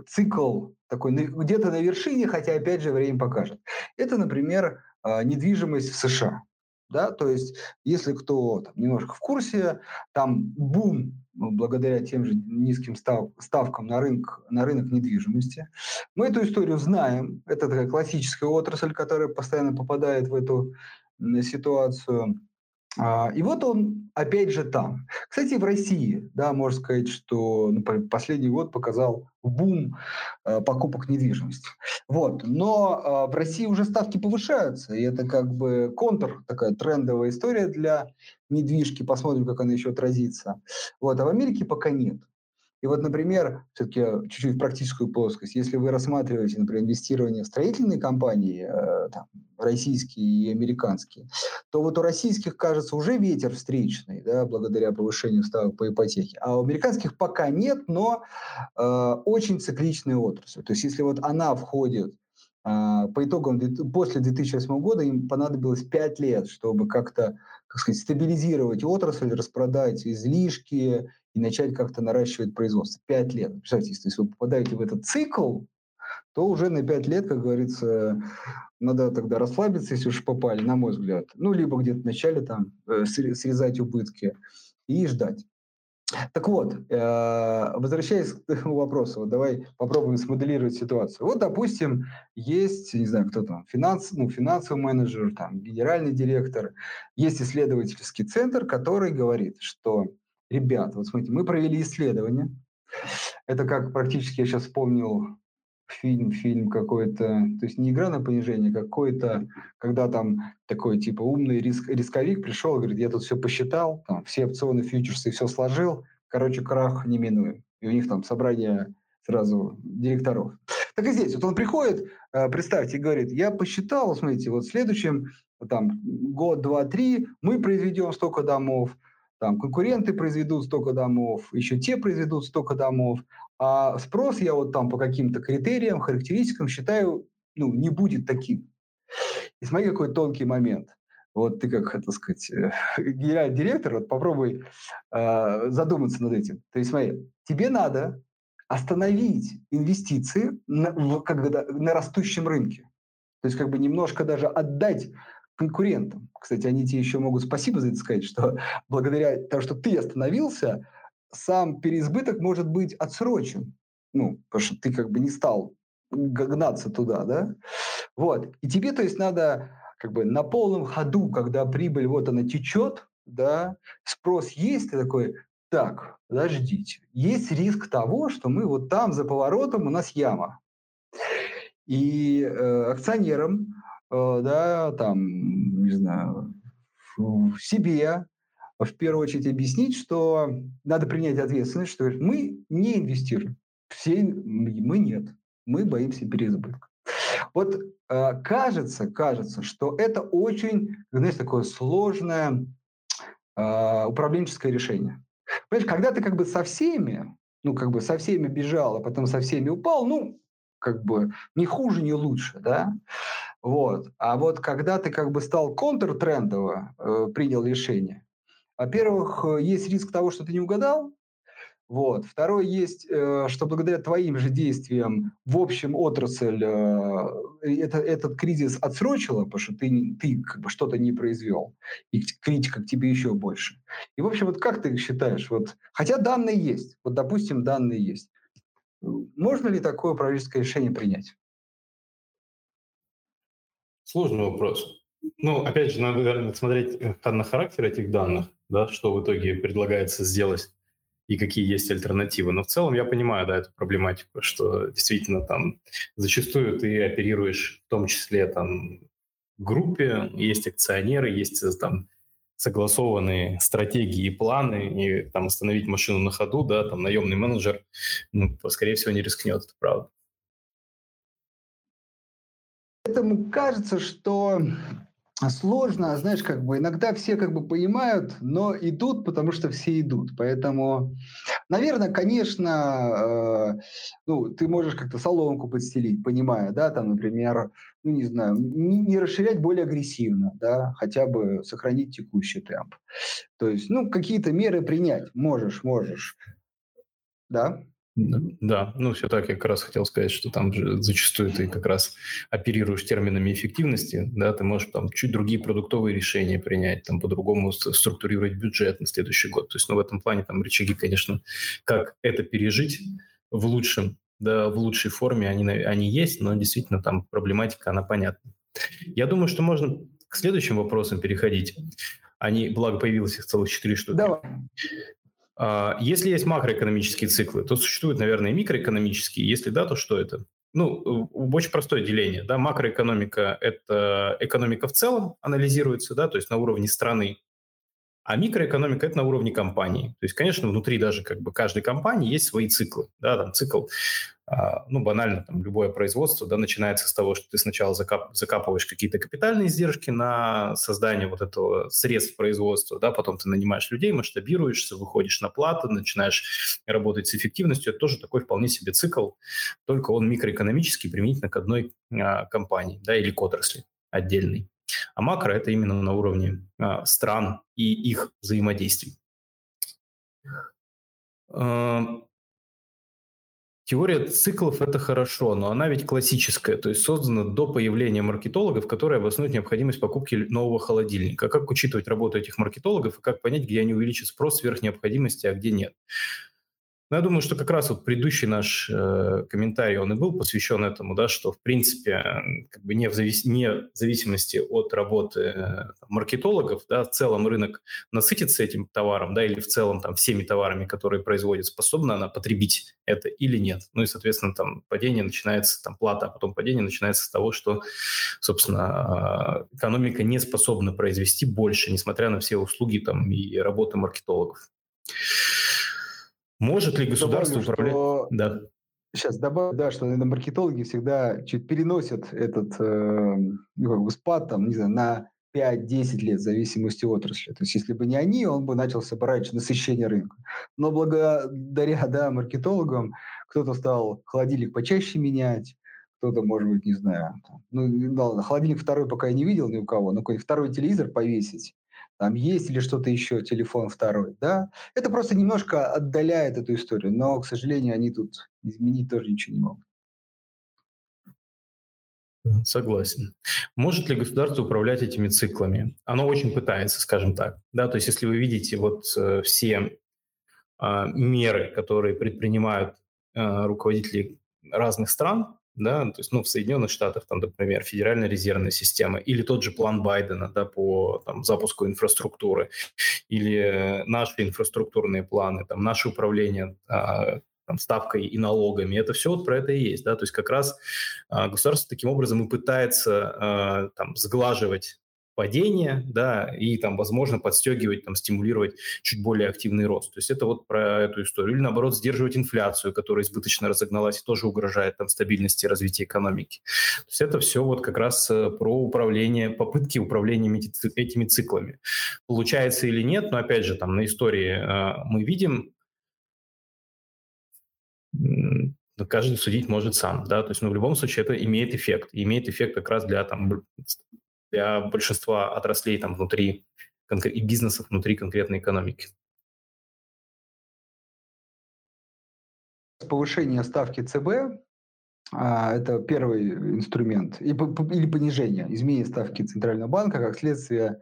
цикл, такой где-то на вершине, хотя опять же время покажет. Это, например, а, недвижимость в США. Да? То есть, если кто там, немножко в курсе, там бум ну, благодаря тем же низким став, ставкам на рынок, на рынок недвижимости. Мы эту историю знаем. Это такая классическая отрасль, которая постоянно попадает в эту ситуацию. А, и вот он опять же там. Кстати, в России, да, можно сказать, что например, последний год показал бум э, покупок недвижимости. Вот. Но э, в России уже ставки повышаются, и это как бы контр, такая трендовая история для недвижки. Посмотрим, как она еще отразится. Вот. А в Америке пока нет. И вот, например, все-таки чуть-чуть в практическую плоскость, если вы рассматриваете, например, инвестирование в строительные компании, э, там, российские и американские, то вот у российских, кажется, уже ветер встречный, да, благодаря повышению ставок по ипотеке, а у американских пока нет, но э, очень цикличная отрасль. То есть если вот она входит э, по итогам после 2008 года им понадобилось 5 лет, чтобы как-то как сказать, стабилизировать отрасль, распродать излишки и начать как-то наращивать производство. Пять лет. Представьте, если вы попадаете в этот цикл, то уже на пять лет, как говорится, надо тогда расслабиться, если уж попали, на мой взгляд. Ну, либо где-то вначале там э, срезать убытки и ждать. Так вот, э, возвращаясь к этому вопросу, вот давай попробуем смоделировать ситуацию. Вот, допустим, есть, не знаю, кто там, финанс, ну, финансовый менеджер, там, генеральный директор, есть исследовательский центр, который говорит, что ребят, вот смотрите, мы провели исследование. Это как практически, я сейчас вспомнил фильм, фильм какой-то, то есть не игра на понижение, а какой-то, когда там такой типа умный риск, рисковик пришел говорит, я тут все посчитал, там, все опционы, фьючерсы, все сложил, короче, крах неминуем. И у них там собрание сразу директоров. Так и здесь. Вот он приходит, э, представьте, говорит, я посчитал, смотрите, вот в следующем там, год, два, три мы произведем столько домов, там конкуренты произведут столько домов, еще те произведут столько домов, а спрос я вот там по каким-то критериям, характеристикам считаю, ну, не будет таким. И смотри, какой тонкий момент. Вот ты как, это сказать, э, генеральный директор, вот попробуй э, задуматься над этим. То есть смотри, тебе надо остановить инвестиции на, в, как бы, на растущем рынке. То есть как бы немножко даже отдать конкурентам. Кстати, они тебе еще могут спасибо за это сказать, что *laughs* благодаря тому, что ты остановился, сам переизбыток может быть отсрочен. Ну, потому что ты как бы не стал гнаться туда, да? Вот. И тебе, то есть, надо как бы на полном ходу, когда прибыль вот она течет, да, спрос есть, ты такой, так, подождите, есть риск того, что мы вот там за поворотом у нас яма. И э, акционерам да, там, не знаю, себе в первую очередь объяснить, что надо принять ответственность, что мы не инвестируем, все мы нет, мы боимся переизбытка. Вот э, кажется, кажется, что это очень, знаете, такое сложное э, управленческое решение. Понимаешь, когда ты как бы со всеми, ну, как бы со всеми бежал, а потом со всеми упал, ну, как бы не хуже, не лучше, да. Вот. А вот когда ты как бы стал контртрендово, э, принял решение, во-первых, э, есть риск того, что ты не угадал, вот. Второе есть, э, что благодаря твоим же действиям в общем отрасль э, это, этот кризис отсрочила, потому что ты, ты как бы что-то не произвел, и критика к тебе еще больше. И, в общем, вот как ты считаешь, вот, хотя данные есть, вот, допустим, данные есть, можно ли такое правительское решение принять? Сложный вопрос. Ну, опять же, надо, смотреть э, на характер этих данных, да, что в итоге предлагается сделать и какие есть альтернативы. Но в целом я понимаю, да, эту проблематику, что действительно там зачастую ты оперируешь в том числе там группе, есть акционеры, есть э, там согласованные стратегии и планы, и там остановить машину на ходу, да, там наемный менеджер, ну, скорее всего, не рискнет, это правда. Поэтому кажется, что сложно, знаешь, как бы иногда все как бы понимают, но идут, потому что все идут. Поэтому, наверное, конечно, э, ну, ты можешь как-то соломку подстелить, понимая, да, там, например, ну, не знаю, не, не расширять более агрессивно, да, хотя бы сохранить текущий темп. То есть, ну, какие-то меры принять можешь, можешь, да. Да, ну все так, я как раз хотел сказать, что там же зачастую ты как раз оперируешь терминами эффективности, да, ты можешь там чуть другие продуктовые решения принять, там по-другому структурировать бюджет на следующий год. То есть, ну, в этом плане там рычаги, конечно, как это пережить в лучшем, да, в лучшей форме они, они есть, но действительно там проблематика, она понятна. Я думаю, что можно к следующим вопросам переходить. Они, благо, появилось их целых четыре штуки. Давай. А, если есть макроэкономические циклы, то существуют, наверное, микроэкономические. Если да, то что это? Ну, очень простое деление. Да? Макроэкономика – это экономика в целом анализируется, да, то есть на уровне страны. А микроэкономика – это на уровне компании. То есть, конечно, внутри даже как бы каждой компании есть свои циклы. Да, там цикл а, ну, банально, там, любое производство, да, начинается с того, что ты сначала закап, закапываешь какие-то капитальные издержки на создание вот этого средств производства, да, потом ты нанимаешь людей, масштабируешься, выходишь на платы, начинаешь работать с эффективностью. Это тоже такой вполне себе цикл, только он микроэкономический, применительно к одной а, компании, да, или к отрасли отдельной. А макро – это именно на уровне а, стран и их взаимодействий. А, Теория циклов – это хорошо, но она ведь классическая, то есть создана до появления маркетологов, которые обоснуют необходимость покупки нового холодильника. Как учитывать работу этих маркетологов и как понять, где они увеличат спрос сверх необходимости, а где нет? Ну, я думаю, что как раз вот предыдущий наш э, комментарий, он и был посвящен этому, да, что, в принципе, как бы не в, завис... не в зависимости от работы э, маркетологов, да, в целом рынок насытится этим товаром, да, или в целом там всеми товарами, которые производят, способна она потребить это или нет. Ну и, соответственно, там падение начинается, там плата, а потом падение начинается с того, что, собственно, э, экономика не способна произвести больше, несмотря на все услуги там и работы маркетологов. Может ли государство управлять? Что... Да. Сейчас добавлю, да, что наверное, маркетологи всегда чуть переносят этот э, ну, как бы спад там, не знаю, на 5-10 лет в зависимости от отрасли. То есть если бы не они, он бы начал собирать насыщение рынка. Но благодаря да, маркетологам кто-то стал холодильник почаще менять, кто-то, может быть, не знаю, там, ну, ладно, холодильник второй пока я не видел ни у кого, но какой-нибудь второй телевизор повесить, там есть или что-то еще, телефон второй, да, это просто немножко отдаляет эту историю, но, к сожалению, они тут изменить тоже ничего не могут. Согласен. Может ли государство управлять этими циклами? Оно очень пытается, скажем так. Да, то есть если вы видите вот э, все э, меры, которые предпринимают э, руководители разных стран, да, то есть, ну, в Соединенных Штатах, там, например, Федеральная резервная система, или тот же план Байдена, да, по там, запуску инфраструктуры, или наши инфраструктурные планы, там, наше управление а, там, ставкой и налогами. Это все вот про это и есть, да, то есть как раз а, государство таким образом и пытается а, там сглаживать падение, да, и там, возможно, подстегивать, там, стимулировать чуть более активный рост. То есть это вот про эту историю. Или, наоборот, сдерживать инфляцию, которая избыточно разогналась и тоже угрожает там стабильности развития экономики. То есть это все вот как раз э, про управление, попытки управления этими циклами. Получается или нет, но опять же, там на истории э, мы видим, каждый судить может сам, да, то есть, ну, в любом случае это имеет эффект, имеет эффект как раз для там для большинства отраслей там внутри и бизнесов внутри конкретной экономики. Повышение ставки ЦБ а, это первый инструмент, или понижение, изменение ставки Центрального банка как следствие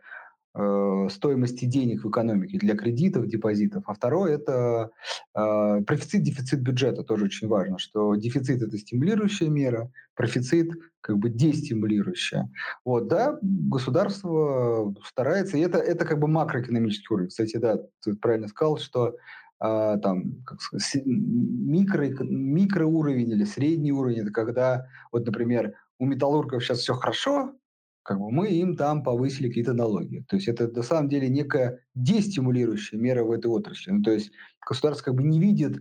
стоимости денег в экономике для кредитов, депозитов. А второе – это э, профицит, дефицит бюджета. Тоже очень важно, что дефицит – это стимулирующая мера, профицит – как бы дестимулирующая. Вот, да, государство старается, и это, это как бы макроэкономический уровень. Кстати, да, ты правильно сказал, что а, там, как сказать, микро, микроуровень или средний уровень – это когда, вот, например, у металлургов сейчас все хорошо, как бы мы им там повысили какие-то налоги. То есть это на самом деле некая дестимулирующая мера в этой отрасли. Ну, то есть государство как бы не видит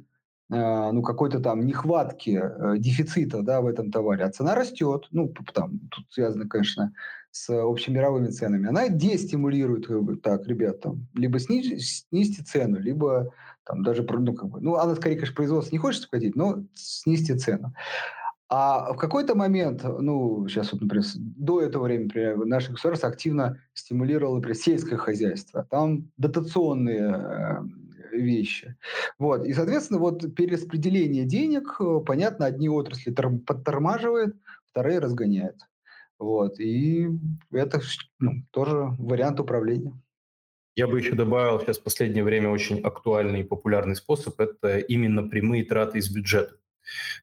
э, ну, какой-то там нехватки, э, дефицита да, в этом товаре, а цена растет. Ну, там, тут связано, конечно, с общемировыми ценами. Она дестимулирует, как бы, так, ребят, там, либо снизь, снизьте цену, либо там даже, ну, как бы, ну, она скорее, конечно, производство не хочет сократить, но снизьте цену. А в какой-то момент, ну, сейчас вот, например, до этого времени, например, наше государство активно стимулировало, например, сельское хозяйство. Там дотационные э, вещи. Вот. И, соответственно, вот перераспределение денег, э, понятно, одни отрасли подтормаживает, вторые разгоняет. Вот. И это ну, тоже вариант управления. Я бы еще добавил, сейчас в последнее время очень актуальный и популярный способ – это именно прямые траты из бюджета.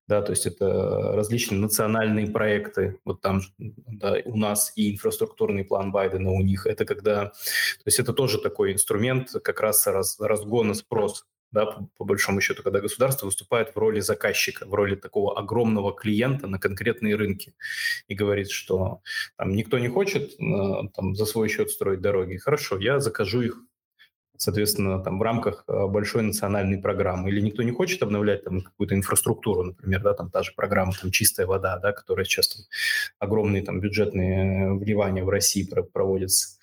Да, то есть это различные национальные проекты, вот там да, у нас и инфраструктурный план Байдена у них, это когда, то есть это тоже такой инструмент как раз раз, разгона спроса да, по, по большому счету, когда государство выступает в роли заказчика, в роли такого огромного клиента на конкретные рынки и говорит, что там, никто не хочет э, там, за свой счет строить дороги, хорошо, я закажу их соответственно, там в рамках э, большой национальной программы. Или никто не хочет обновлять там какую-то инфраструктуру, например, да, там та же программа там «Чистая вода», да, которая сейчас там, огромные там бюджетные э, вливания в России проводятся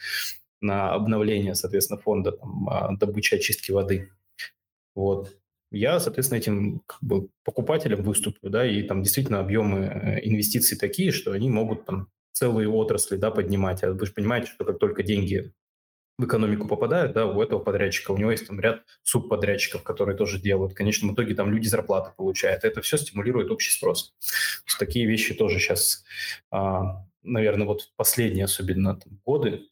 на обновление, соответственно, фонда там, а, добычи очистки воды. Вот. Я, соответственно, этим как бы, покупателем выступлю, да, и там действительно объемы э, инвестиций такие, что они могут там целые отрасли, да, поднимать. А вы же понимаете, что как только деньги в экономику попадают, да, у этого подрядчика, у него есть там ряд субподрядчиков, которые тоже делают. В конечном итоге там люди зарплаты получают. Это все стимулирует общий спрос. То есть такие вещи тоже сейчас, а, наверное, вот последние особенно там, годы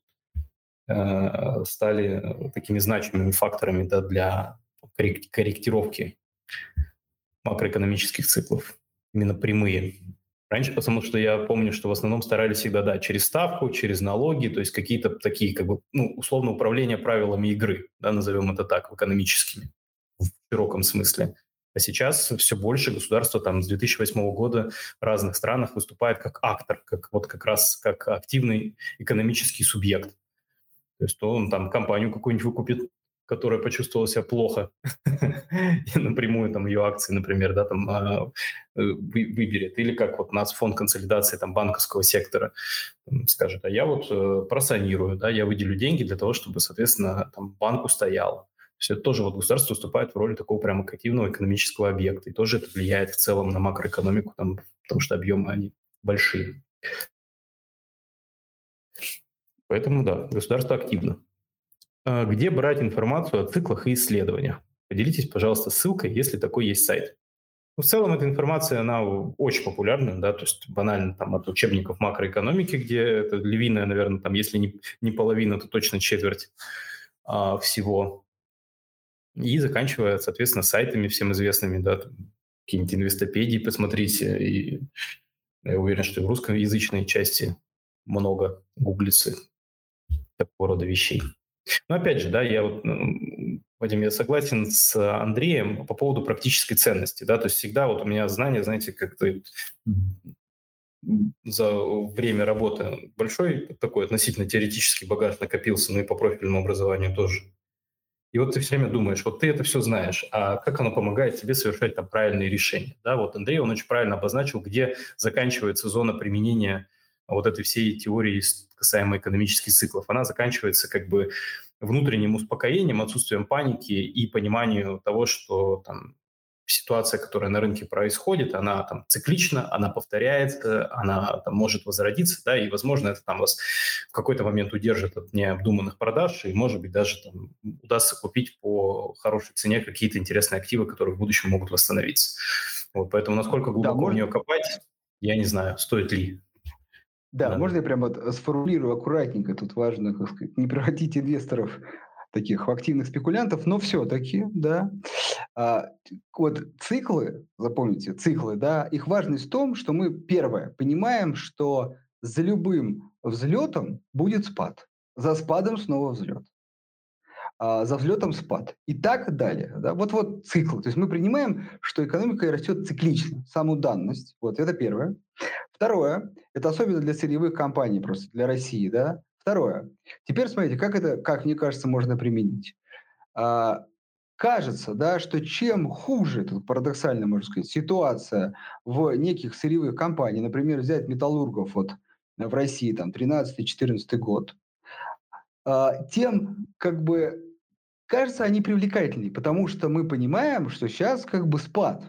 э, стали такими значимыми факторами да, для корректировки макроэкономических циклов, именно прямые. Раньше, потому что я помню, что в основном старались всегда, да, через ставку, через налоги, то есть какие-то такие, как бы, ну, условно, управление правилами игры, да, назовем это так, экономическими, в широком смысле. А сейчас все больше государства там с 2008 года в разных странах выступает как актор, как вот как раз как активный экономический субъект. То есть то он там компанию какую-нибудь выкупит, которая почувствовала себя плохо, *laughs* напрямую там ее акции, например, да, там а, э, выберет, или как вот нас фонд консолидации там банковского сектора скажет, а я вот э, просанирую, да, я выделю деньги для того, чтобы, соответственно, там банк устоял. Все это тоже вот государство выступает в роли такого прям активного экономического объекта, и тоже это влияет в целом на макроэкономику, там, потому что объемы они большие. Поэтому, да, государство активно. А, где брать информацию о циклах и исследованиях? Поделитесь, пожалуйста, ссылкой, если такой есть сайт. Ну, в целом эта информация, она очень популярна, да, то есть банально там от учебников макроэкономики, где это львиная, наверное, там, если не, не половина, то точно четверть а, всего. И заканчивая, соответственно, сайтами всем известными, да, какие-нибудь инвестопедии посмотрите. И я уверен, что и в русскоязычной части много гуглится такого рода вещей. Но опять же, да, я вот, Вадим, я согласен с Андреем по поводу практической ценности, да, то есть всегда вот у меня знания, знаете, как-то за время работы большой такой относительно теоретический багаж накопился, ну и по профильному образованию тоже. И вот ты все время думаешь, вот ты это все знаешь, а как оно помогает тебе совершать там правильные решения? Да, вот Андрей, он очень правильно обозначил, где заканчивается зона применения вот этой всей теории касаемо экономических циклов. Она заканчивается как бы внутренним успокоением, отсутствием паники и пониманием того, что там ситуация, которая на рынке происходит, она там циклична, она повторяется, она там может возродиться, да, и, возможно, это там вас в какой-то момент удержит от необдуманных продаж, и, может быть, даже там удастся купить по хорошей цене какие-то интересные активы, которые в будущем могут восстановиться. Вот, поэтому насколько глубоко да, в нее копать, я не знаю, стоит ли. Да, да, можно я прям вот сформулирую аккуратненько, тут важно, как сказать, не превратить инвесторов таких в активных спекулянтов, но все-таки, да. А, вот циклы, запомните, циклы, да, их важность в том, что мы, первое, понимаем, что за любым взлетом будет спад, за спадом снова взлет а за взлетом спад и так далее. Да? Вот вот цикл. То есть мы принимаем, что экономика растет циклично, саму данность. Вот это первое. Второе, это особенно для сырьевых компаний, просто для России, да. Второе. Теперь смотрите, как это, как мне кажется, можно применить. А, кажется, да, что чем хуже, тут парадоксально можно сказать, ситуация в неких сырьевых компаниях, например, взять металлургов вот в России, там, 13-14 год, а, тем как бы кажется они привлекательнее, потому что мы понимаем, что сейчас как бы спад.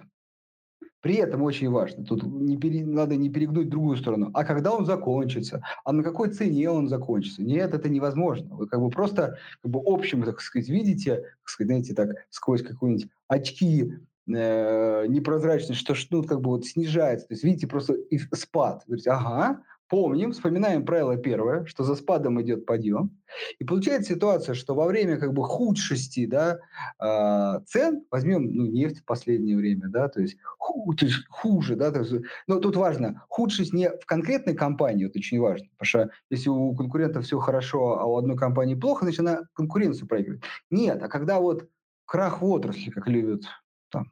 При этом очень важно, тут не пере, надо не перегнуть другую сторону, а когда он закончится, а на какой цене он закончится. Нет, это невозможно. Вы как бы просто как бы общем, так сказать, видите, так сказать, знаете, так сквозь какие-нибудь очки э, непрозрачность, что ну, как бы вот снижается. То есть видите просто спад. Вы говорите, ага, помним, вспоминаем правило первое, что за спадом идет подъем. И получается ситуация, что во время как бы худшести да, э, цен, возьмем ну, нефть в последнее время, да, то есть, хуже, да, то есть, но тут важно, худшесть не в конкретной компании, это очень важно, потому что если у конкурента все хорошо, а у одной компании плохо, значит она конкуренцию проигрывает. Нет, а когда вот крах в отрасли, как любят там,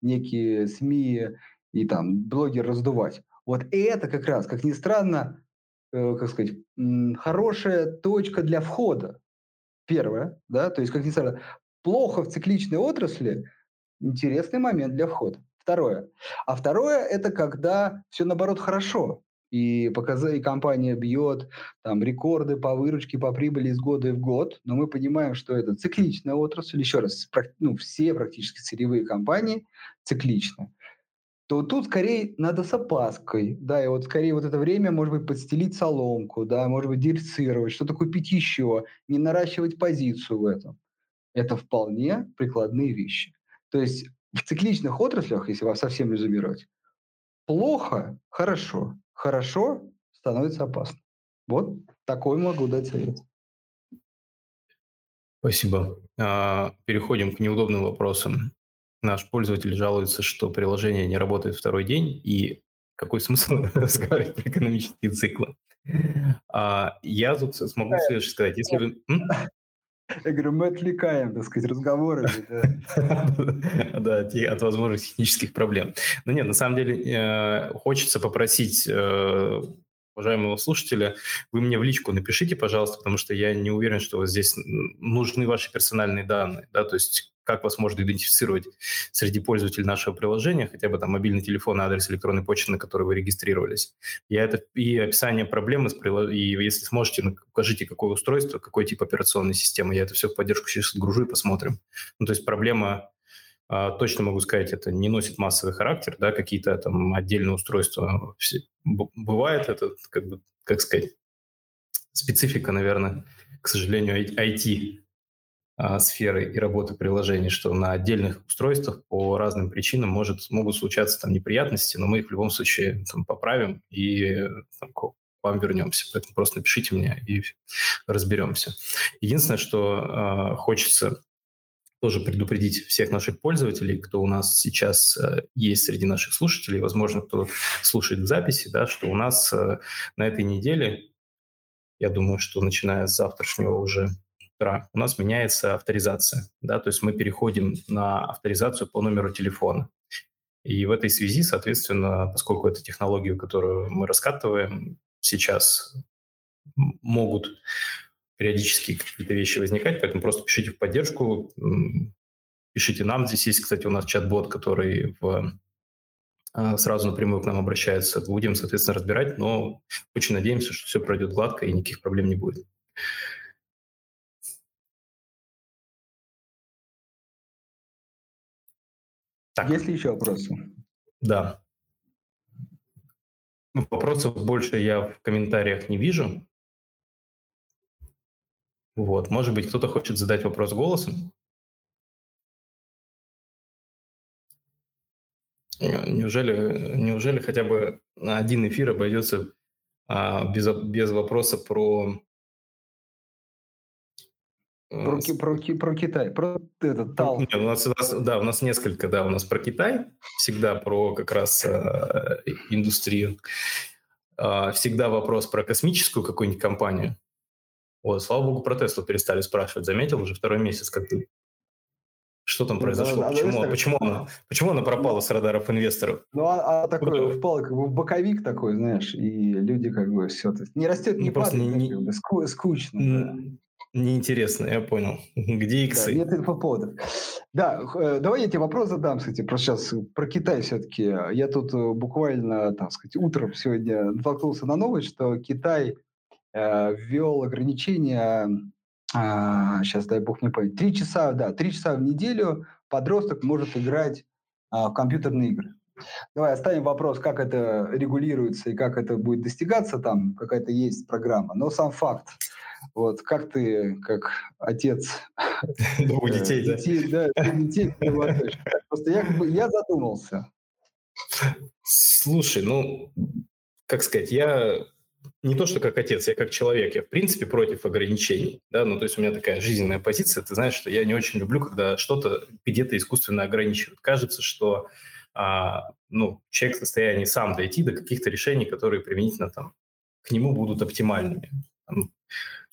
некие СМИ и там блогеры раздувать, вот это как раз, как ни странно, э, как сказать, хорошая точка для входа. Первое, да, то есть, как ни странно, плохо в цикличной отрасли, интересный момент для входа. Второе. А второе – это когда все, наоборот, хорошо. И, показа... и компания бьет там, рекорды по выручке, по прибыли из года в год. Но мы понимаем, что это цикличная отрасль. Еще раз, ну, все практически сырьевые компании цикличны то тут скорее надо с опаской, да, и вот скорее вот это время, может быть, подстелить соломку, да, может быть, диверсировать, что-то купить еще, не наращивать позицию в этом. Это вполне прикладные вещи. То есть в цикличных отраслях, если вас совсем резюмировать, плохо – хорошо, хорошо – становится опасно. Вот такой могу дать совет. Спасибо. А, переходим к неудобным вопросам наш пользователь жалуется, что приложение не работает второй день, и какой *laughs* смысл *laughs* разговаривать про экономические циклы? А, я тут смогу следующее сказать. Если вы... *laughs* Я говорю, мы отвлекаем, так сказать, разговоры. Да, от возможных технических проблем. Но нет, на самом деле э, хочется попросить э, уважаемого слушателя, вы мне в личку напишите, пожалуйста, потому что я не уверен, что здесь нужны ваши персональные данные, да, то есть как вас можно идентифицировать среди пользователей нашего приложения, хотя бы там мобильный телефон адрес электронной почты, на который вы регистрировались. Я это и описание проблемы, и если сможете, ну, укажите, какое устройство, какой тип операционной системы, я это все в поддержку сейчас гружу и посмотрим. Ну, то есть проблема а, точно могу сказать, это не носит массовый характер, да, какие-то там отдельные устройства. Бывает это, как бы, как сказать, специфика, наверное, к сожалению, IT сферы и работы приложений, что на отдельных устройствах по разным причинам может, могут случаться там неприятности, но мы их в любом случае там, поправим и там, к вам вернемся. Поэтому просто напишите мне и разберемся. Единственное, что э, хочется тоже предупредить всех наших пользователей, кто у нас сейчас э, есть среди наших слушателей, возможно, кто слушает в записи, да, что у нас э, на этой неделе, я думаю, что начиная с завтрашнего уже утра у нас меняется авторизация. Да, то есть мы переходим на авторизацию по номеру телефона. И в этой связи, соответственно, поскольку это технологию, которую мы раскатываем, сейчас могут периодически какие-то вещи возникать, поэтому просто пишите в поддержку, пишите нам. Здесь есть, кстати, у нас чат-бот, который в а, сразу напрямую к нам обращается. Будем, соответственно, разбирать, но очень надеемся, что все пройдет гладко и никаких проблем не будет. Так. Есть ли еще вопросы? Да. Ну, вопросов больше я в комментариях не вижу. Вот, может быть, кто-то хочет задать вопрос голосом? Неужели, неужели хотя бы один эфир обойдется а, без, без вопроса про про, э, про, про Китай, про этот тал. Нет, у, нас, у нас, да, у нас несколько, да, у нас про Китай, всегда про как раз э, индустрию. Э, всегда вопрос про космическую какую-нибудь компанию. Вот, слава богу, про Теслу перестали спрашивать. Заметил уже второй месяц, как ты. Что там ну, произошло? Да, почему, да, почему, она, почему она пропала с радаров инвесторов? Ну, а, а такой впал как бы боковик такой, знаешь, и люди как бы все... Не растет, не, не падает, не, не, как бы, скучно. Да. Неинтересно, я понял. *laughs* Где иксы? Да, нет инфоповодов. Да, э, давай я тебе вопрос задам, кстати, про сейчас, про Китай все-таки. Я тут э, буквально, так сказать, утром сегодня натолкнулся на новость, что Китай э, ввел ограничения, э, сейчас дай бог мне понять, три часа, да, три часа в неделю подросток может играть э, в компьютерные игры. Давай оставим вопрос, как это регулируется и как это будет достигаться, там какая-то есть программа, но сам факт. Вот как ты, как отец *laughs* двух э, детей, да? Детей, да, детей, Просто я, я задумался. Слушай, ну, как сказать, я не то, что как отец, я как человек, я в принципе против ограничений, да, ну, то есть у меня такая жизненная позиция, ты знаешь, что я не очень люблю, когда что-то где-то искусственно ограничивают. Кажется, что, а, ну, человек в состоянии сам дойти до каких-то решений, которые применительно там к нему будут оптимальными.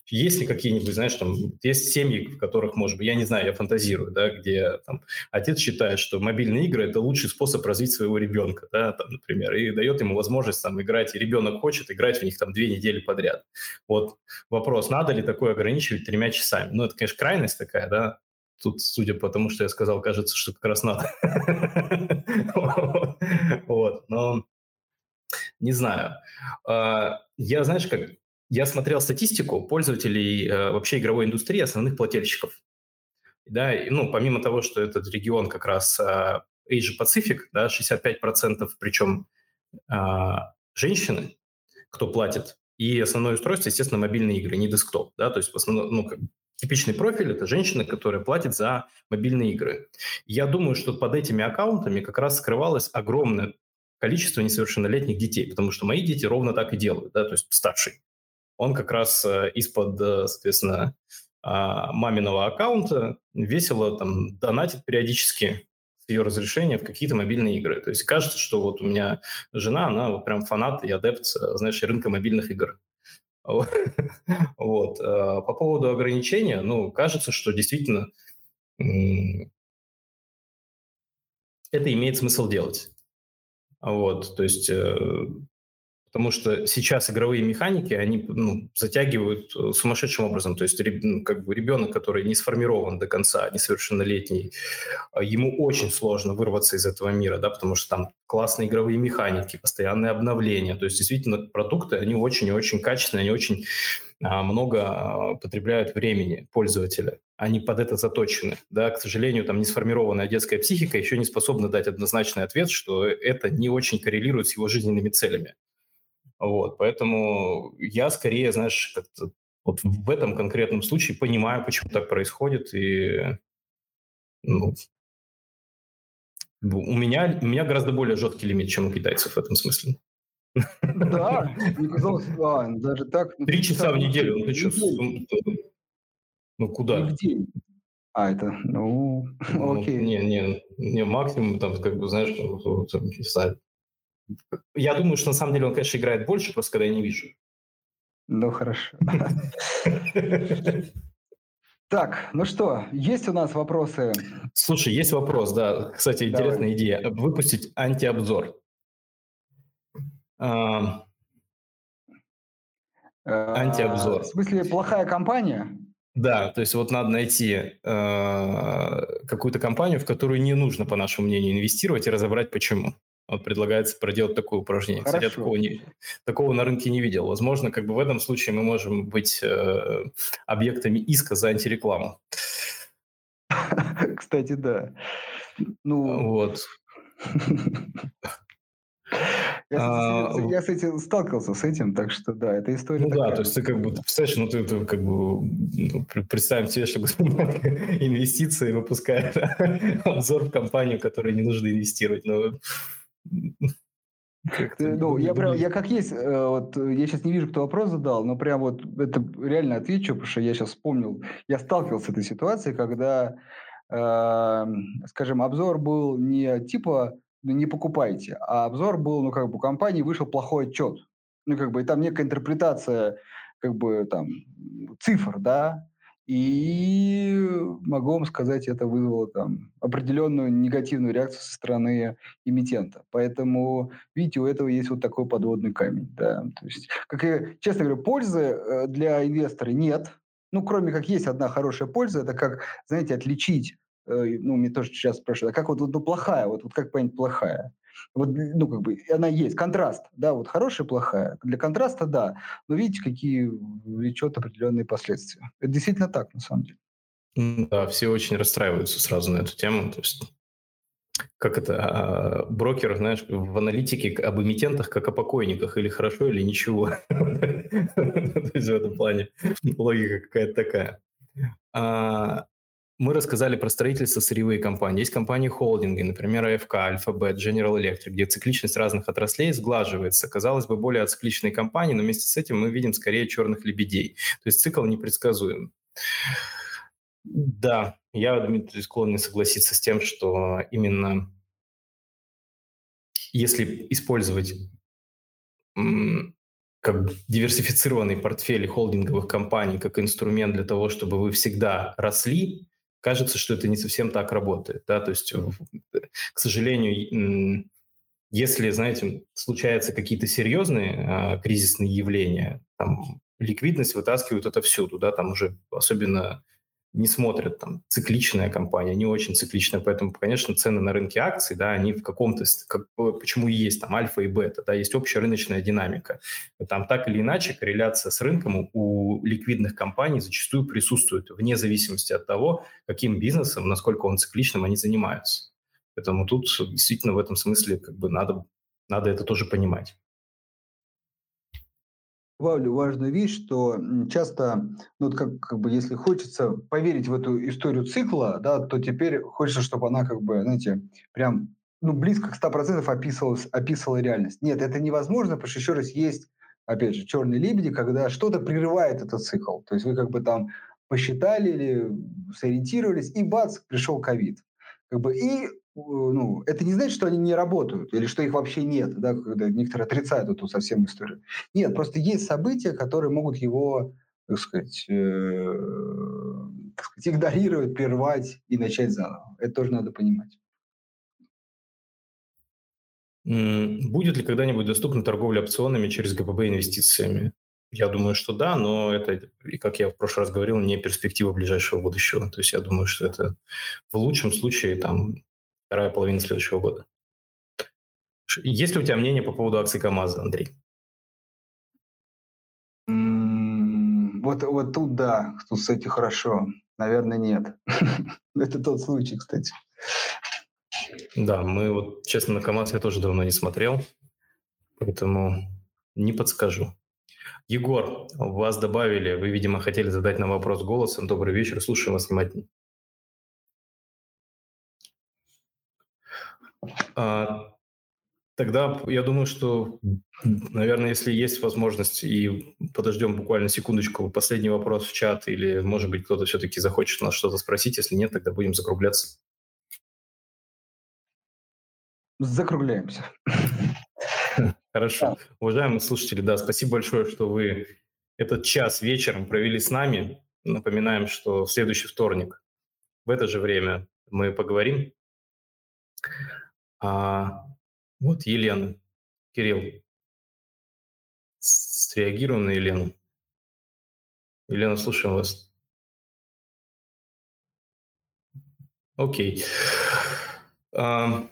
Есть ли какие-нибудь, знаешь, там, есть семьи, в которых, может быть, я не знаю, я фантазирую, да, где там, отец считает, что мобильные игры – это лучший способ развить своего ребенка, да, там, например, и дает ему возможность там играть, и ребенок хочет играть в них там две недели подряд. Вот вопрос, надо ли такое ограничивать тремя часами? Ну, это, конечно, крайность такая, да, Тут, судя по тому, что я сказал, кажется, что как раз надо. *laughs* Вот, но не знаю. А, я, знаешь, как я смотрел статистику пользователей э, вообще игровой индустрии, основных плательщиков. Да, ну, помимо того, что этот регион как раз э, Asia Pacific, да, 65%, причем э, женщины, кто платит, и основное устройство, естественно, мобильные игры, не десктоп, да, то есть в основном, ну, как, типичный профиль – это женщина, которая платит за мобильные игры. Я думаю, что под этими аккаунтами как раз скрывалось огромное количество несовершеннолетних детей, потому что мои дети ровно так и делают, да, то есть старший он как раз э, из-под, э, соответственно, а, маминого аккаунта весело там донатит периодически с ее разрешения в какие-то мобильные игры. То есть кажется, что вот у меня жена, она вот прям фанат и адепт, э, знаешь, рынка мобильных игр. *laughs* Вот. По поводу ограничения, ну, кажется, что действительно это имеет смысл делать. Вот, то есть Потому что сейчас игровые механики, они ну, затягивают э, сумасшедшим образом. То есть ну, как бы ребенок, который не сформирован до конца, несовершеннолетний, а, ему очень сложно вырваться из этого мира, да, потому что там классные игровые механики, постоянные обновления. То есть действительно продукты, они очень и очень качественные, они очень а, много а, потребляют времени пользователя. Они под это заточены. Да, к сожалению, там несформированная детская психика еще не способна дать однозначный ответ, что это не очень коррелирует с его жизненными целями. Вот, поэтому я скорее, знаешь, как-то вот в этом конкретном случае понимаю, почему так происходит, и ну, у меня, у меня гораздо более жесткий лимит, чем у китайцев в этом смысле. Да, мне *laughs* казалось, а, даже так. Ну, Три часа в неделю, ну ты что? Ну куда? День. А, это, ну, *laughs* ну окей. Не, не, не, максимум, там, как бы, знаешь, там, я думаю, что на самом деле он, конечно, играет больше, просто когда я не вижу. Ну, хорошо. *laughs* Так, ну что, есть у нас вопросы? Слушай, есть вопрос, да. Кстати, интересная идея. Выпустить антиобзор. А, антиобзор. В смысле, плохая компания? Да, то есть вот надо найти э, какую-то компанию, в которую не нужно, по нашему мнению, инвестировать и разобрать, почему. Вот предлагается проделать такое упражнение. Хорошо. Кстати, я такого, не, такого на рынке не видел. Возможно, как бы в этом случае мы можем быть э, объектами иска за антирекламу. *laughs* Кстати, да. Ну, вот. *laughs* Я, а, я, кстати, сталкивался с этим, так что да, эта история. Ну такая. да, то есть ты как бы, представляешь, ну ты, ты как бы ну, представим себе, что *laughs* инвестиции выпускает обзор в компанию, которой не нужно инвестировать. Но ну, я прям, я как есть, э, вот я сейчас не вижу, кто вопрос задал, но прям вот это реально отвечу, потому что я сейчас вспомнил, я сталкивался с этой ситуацией, когда, э, скажем, обзор был не типа ну, не покупайте, а обзор был, ну как бы у компании вышел плохой отчет, ну как бы и там некая интерпретация как бы там цифр, да, и могу вам сказать, это вызвало там определенную негативную реакцию со стороны эмитента. Поэтому, видите, у этого есть вот такой подводный камень. Да. То есть, как я честно говорю, пользы э, для инвестора нет. Ну, кроме как есть одна хорошая польза, это как, знаете, отличить, э, ну, мне тоже сейчас спрашивают, а как вот, вот ну, плохая, вот, вот как понять плохая? Вот, ну, как бы, она есть. Контраст, да, вот хорошая, плохая. Для контраста, да. Но видите, какие влечет определенные последствия. Это действительно так, на самом деле. Да, все очень расстраиваются сразу на эту тему. То есть как это, а, брокер, знаешь, в аналитике об эмитентах, как о покойниках, или хорошо, или ничего. *laughs* То есть в этом плане логика какая-то такая. Мы рассказали про строительство сырьевые компании. Есть компании-холдинги, например, АФК, Alphabet, General Electric, где цикличность разных отраслей сглаживается. Казалось бы, более ацикличные компании, но вместе с этим мы видим скорее черных лебедей. То есть цикл непредсказуем. Да, я, Дмитрий, склонен согласиться с тем, что именно если использовать как диверсифицированный портфель холдинговых компаний как инструмент для того, чтобы вы всегда росли, кажется, что это не совсем так работает. Да? То есть, к сожалению, если, знаете, случаются какие-то серьезные а, кризисные явления, там, ликвидность вытаскивают это всюду, да, там уже особенно не смотрят там цикличная компания, не очень цикличная, поэтому, конечно, цены на рынке акций, да, они в каком-то, как, почему и есть там альфа и бета, да, есть общая рыночная динамика. Там так или иначе корреляция с рынком у ликвидных компаний зачастую присутствует, вне зависимости от того, каким бизнесом, насколько он цикличным они занимаются. Поэтому тут действительно в этом смысле как бы надо, надо это тоже понимать добавлю важную вещь, что часто, ну, вот как, как бы, если хочется поверить в эту историю цикла, да, то теперь хочется, чтобы она, как бы, знаете, прям, ну, близко к 100% описывалась, описывала реальность. Нет, это невозможно, потому что, еще раз, есть, опять же, черные лебеди, когда что-то прерывает этот цикл. То есть вы как бы там посчитали или сориентировались, и бац, пришел ковид. Как бы, и ну, это не значит, что они не работают или что их вообще нет, да, когда некоторые отрицают эту совсем историю. Нет, просто есть события, которые могут его, так сказать, э, так сказать игнорировать, прервать и начать заново. Это тоже надо понимать. Будет ли когда-нибудь доступна торговля опционами через ГПБ инвестициями? Я думаю, что да, но это, как я в прошлый раз говорил, не перспектива ближайшего будущего. То есть я думаю, что это в лучшем случае там вторая половина следующего года. Есть ли у тебя мнение по поводу акций КАМАЗа, Андрей? Вот, вот тут да, тут, кстати, хорошо. Наверное, нет. *laughs* Это тот случай, кстати. Да, мы вот, честно, на КАМАЗ я тоже давно не смотрел, поэтому не подскажу. Егор, вас добавили, вы, видимо, хотели задать нам вопрос голосом. Добрый вечер, слушаем вас внимательно. А, тогда я думаю, что, наверное, если есть возможность, и подождем буквально секундочку, последний вопрос в чат, или, может быть, кто-то все-таки захочет нас что-то спросить. Если нет, тогда будем закругляться. Закругляемся. *laughs* Хорошо. Уважаемые слушатели, да, спасибо большое, что вы этот час вечером провели с нами. Напоминаем, что в следующий вторник в это же время мы поговорим. А, вот Елена. Кирилл, среагируем на Елену. Елена, слушаем вас. Окей. А,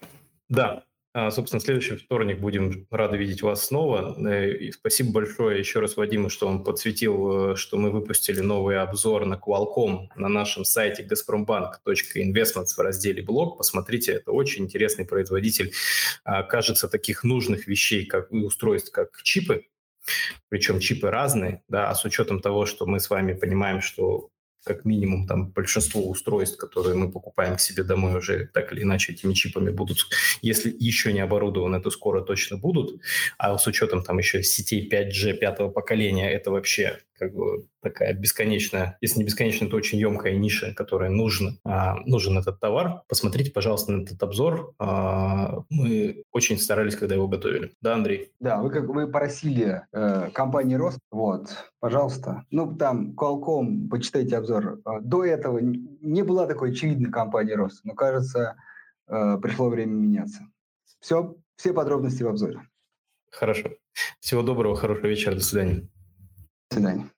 да, а, собственно, следующий вторник будем рады видеть вас снова. Э, и спасибо большое еще раз Вадиму, что он подсветил, э, что мы выпустили новый обзор на Qualcomm на нашем сайте gazprombank.investments в разделе блог. Посмотрите, это очень интересный производитель, а, кажется, таких нужных вещей, как устройств, как чипы, причем чипы разные, да, а с учетом того, что мы с вами понимаем, что как минимум там большинство устройств, которые мы покупаем к себе домой уже так или иначе этими чипами будут, если еще не оборудованы, то скоро точно будут. А с учетом там еще сетей 5G пятого поколения, это вообще как бы такая бесконечная, если не бесконечная, то очень емкая ниша, которая нужна, а, нужен этот товар. Посмотрите, пожалуйста, на этот обзор. А, мы очень старались, когда его готовили. Да, Андрей? Да, вы как вы просили э, компании Рост, вот, пожалуйста. Ну, там, Qualcomm, почитайте обзор. Э, до этого не была такой очевидной компании Рост, но, кажется, э, пришло время меняться. Все, все подробности в обзоре. Хорошо. Всего доброго, хорошего вечера, до свидания. До свидания.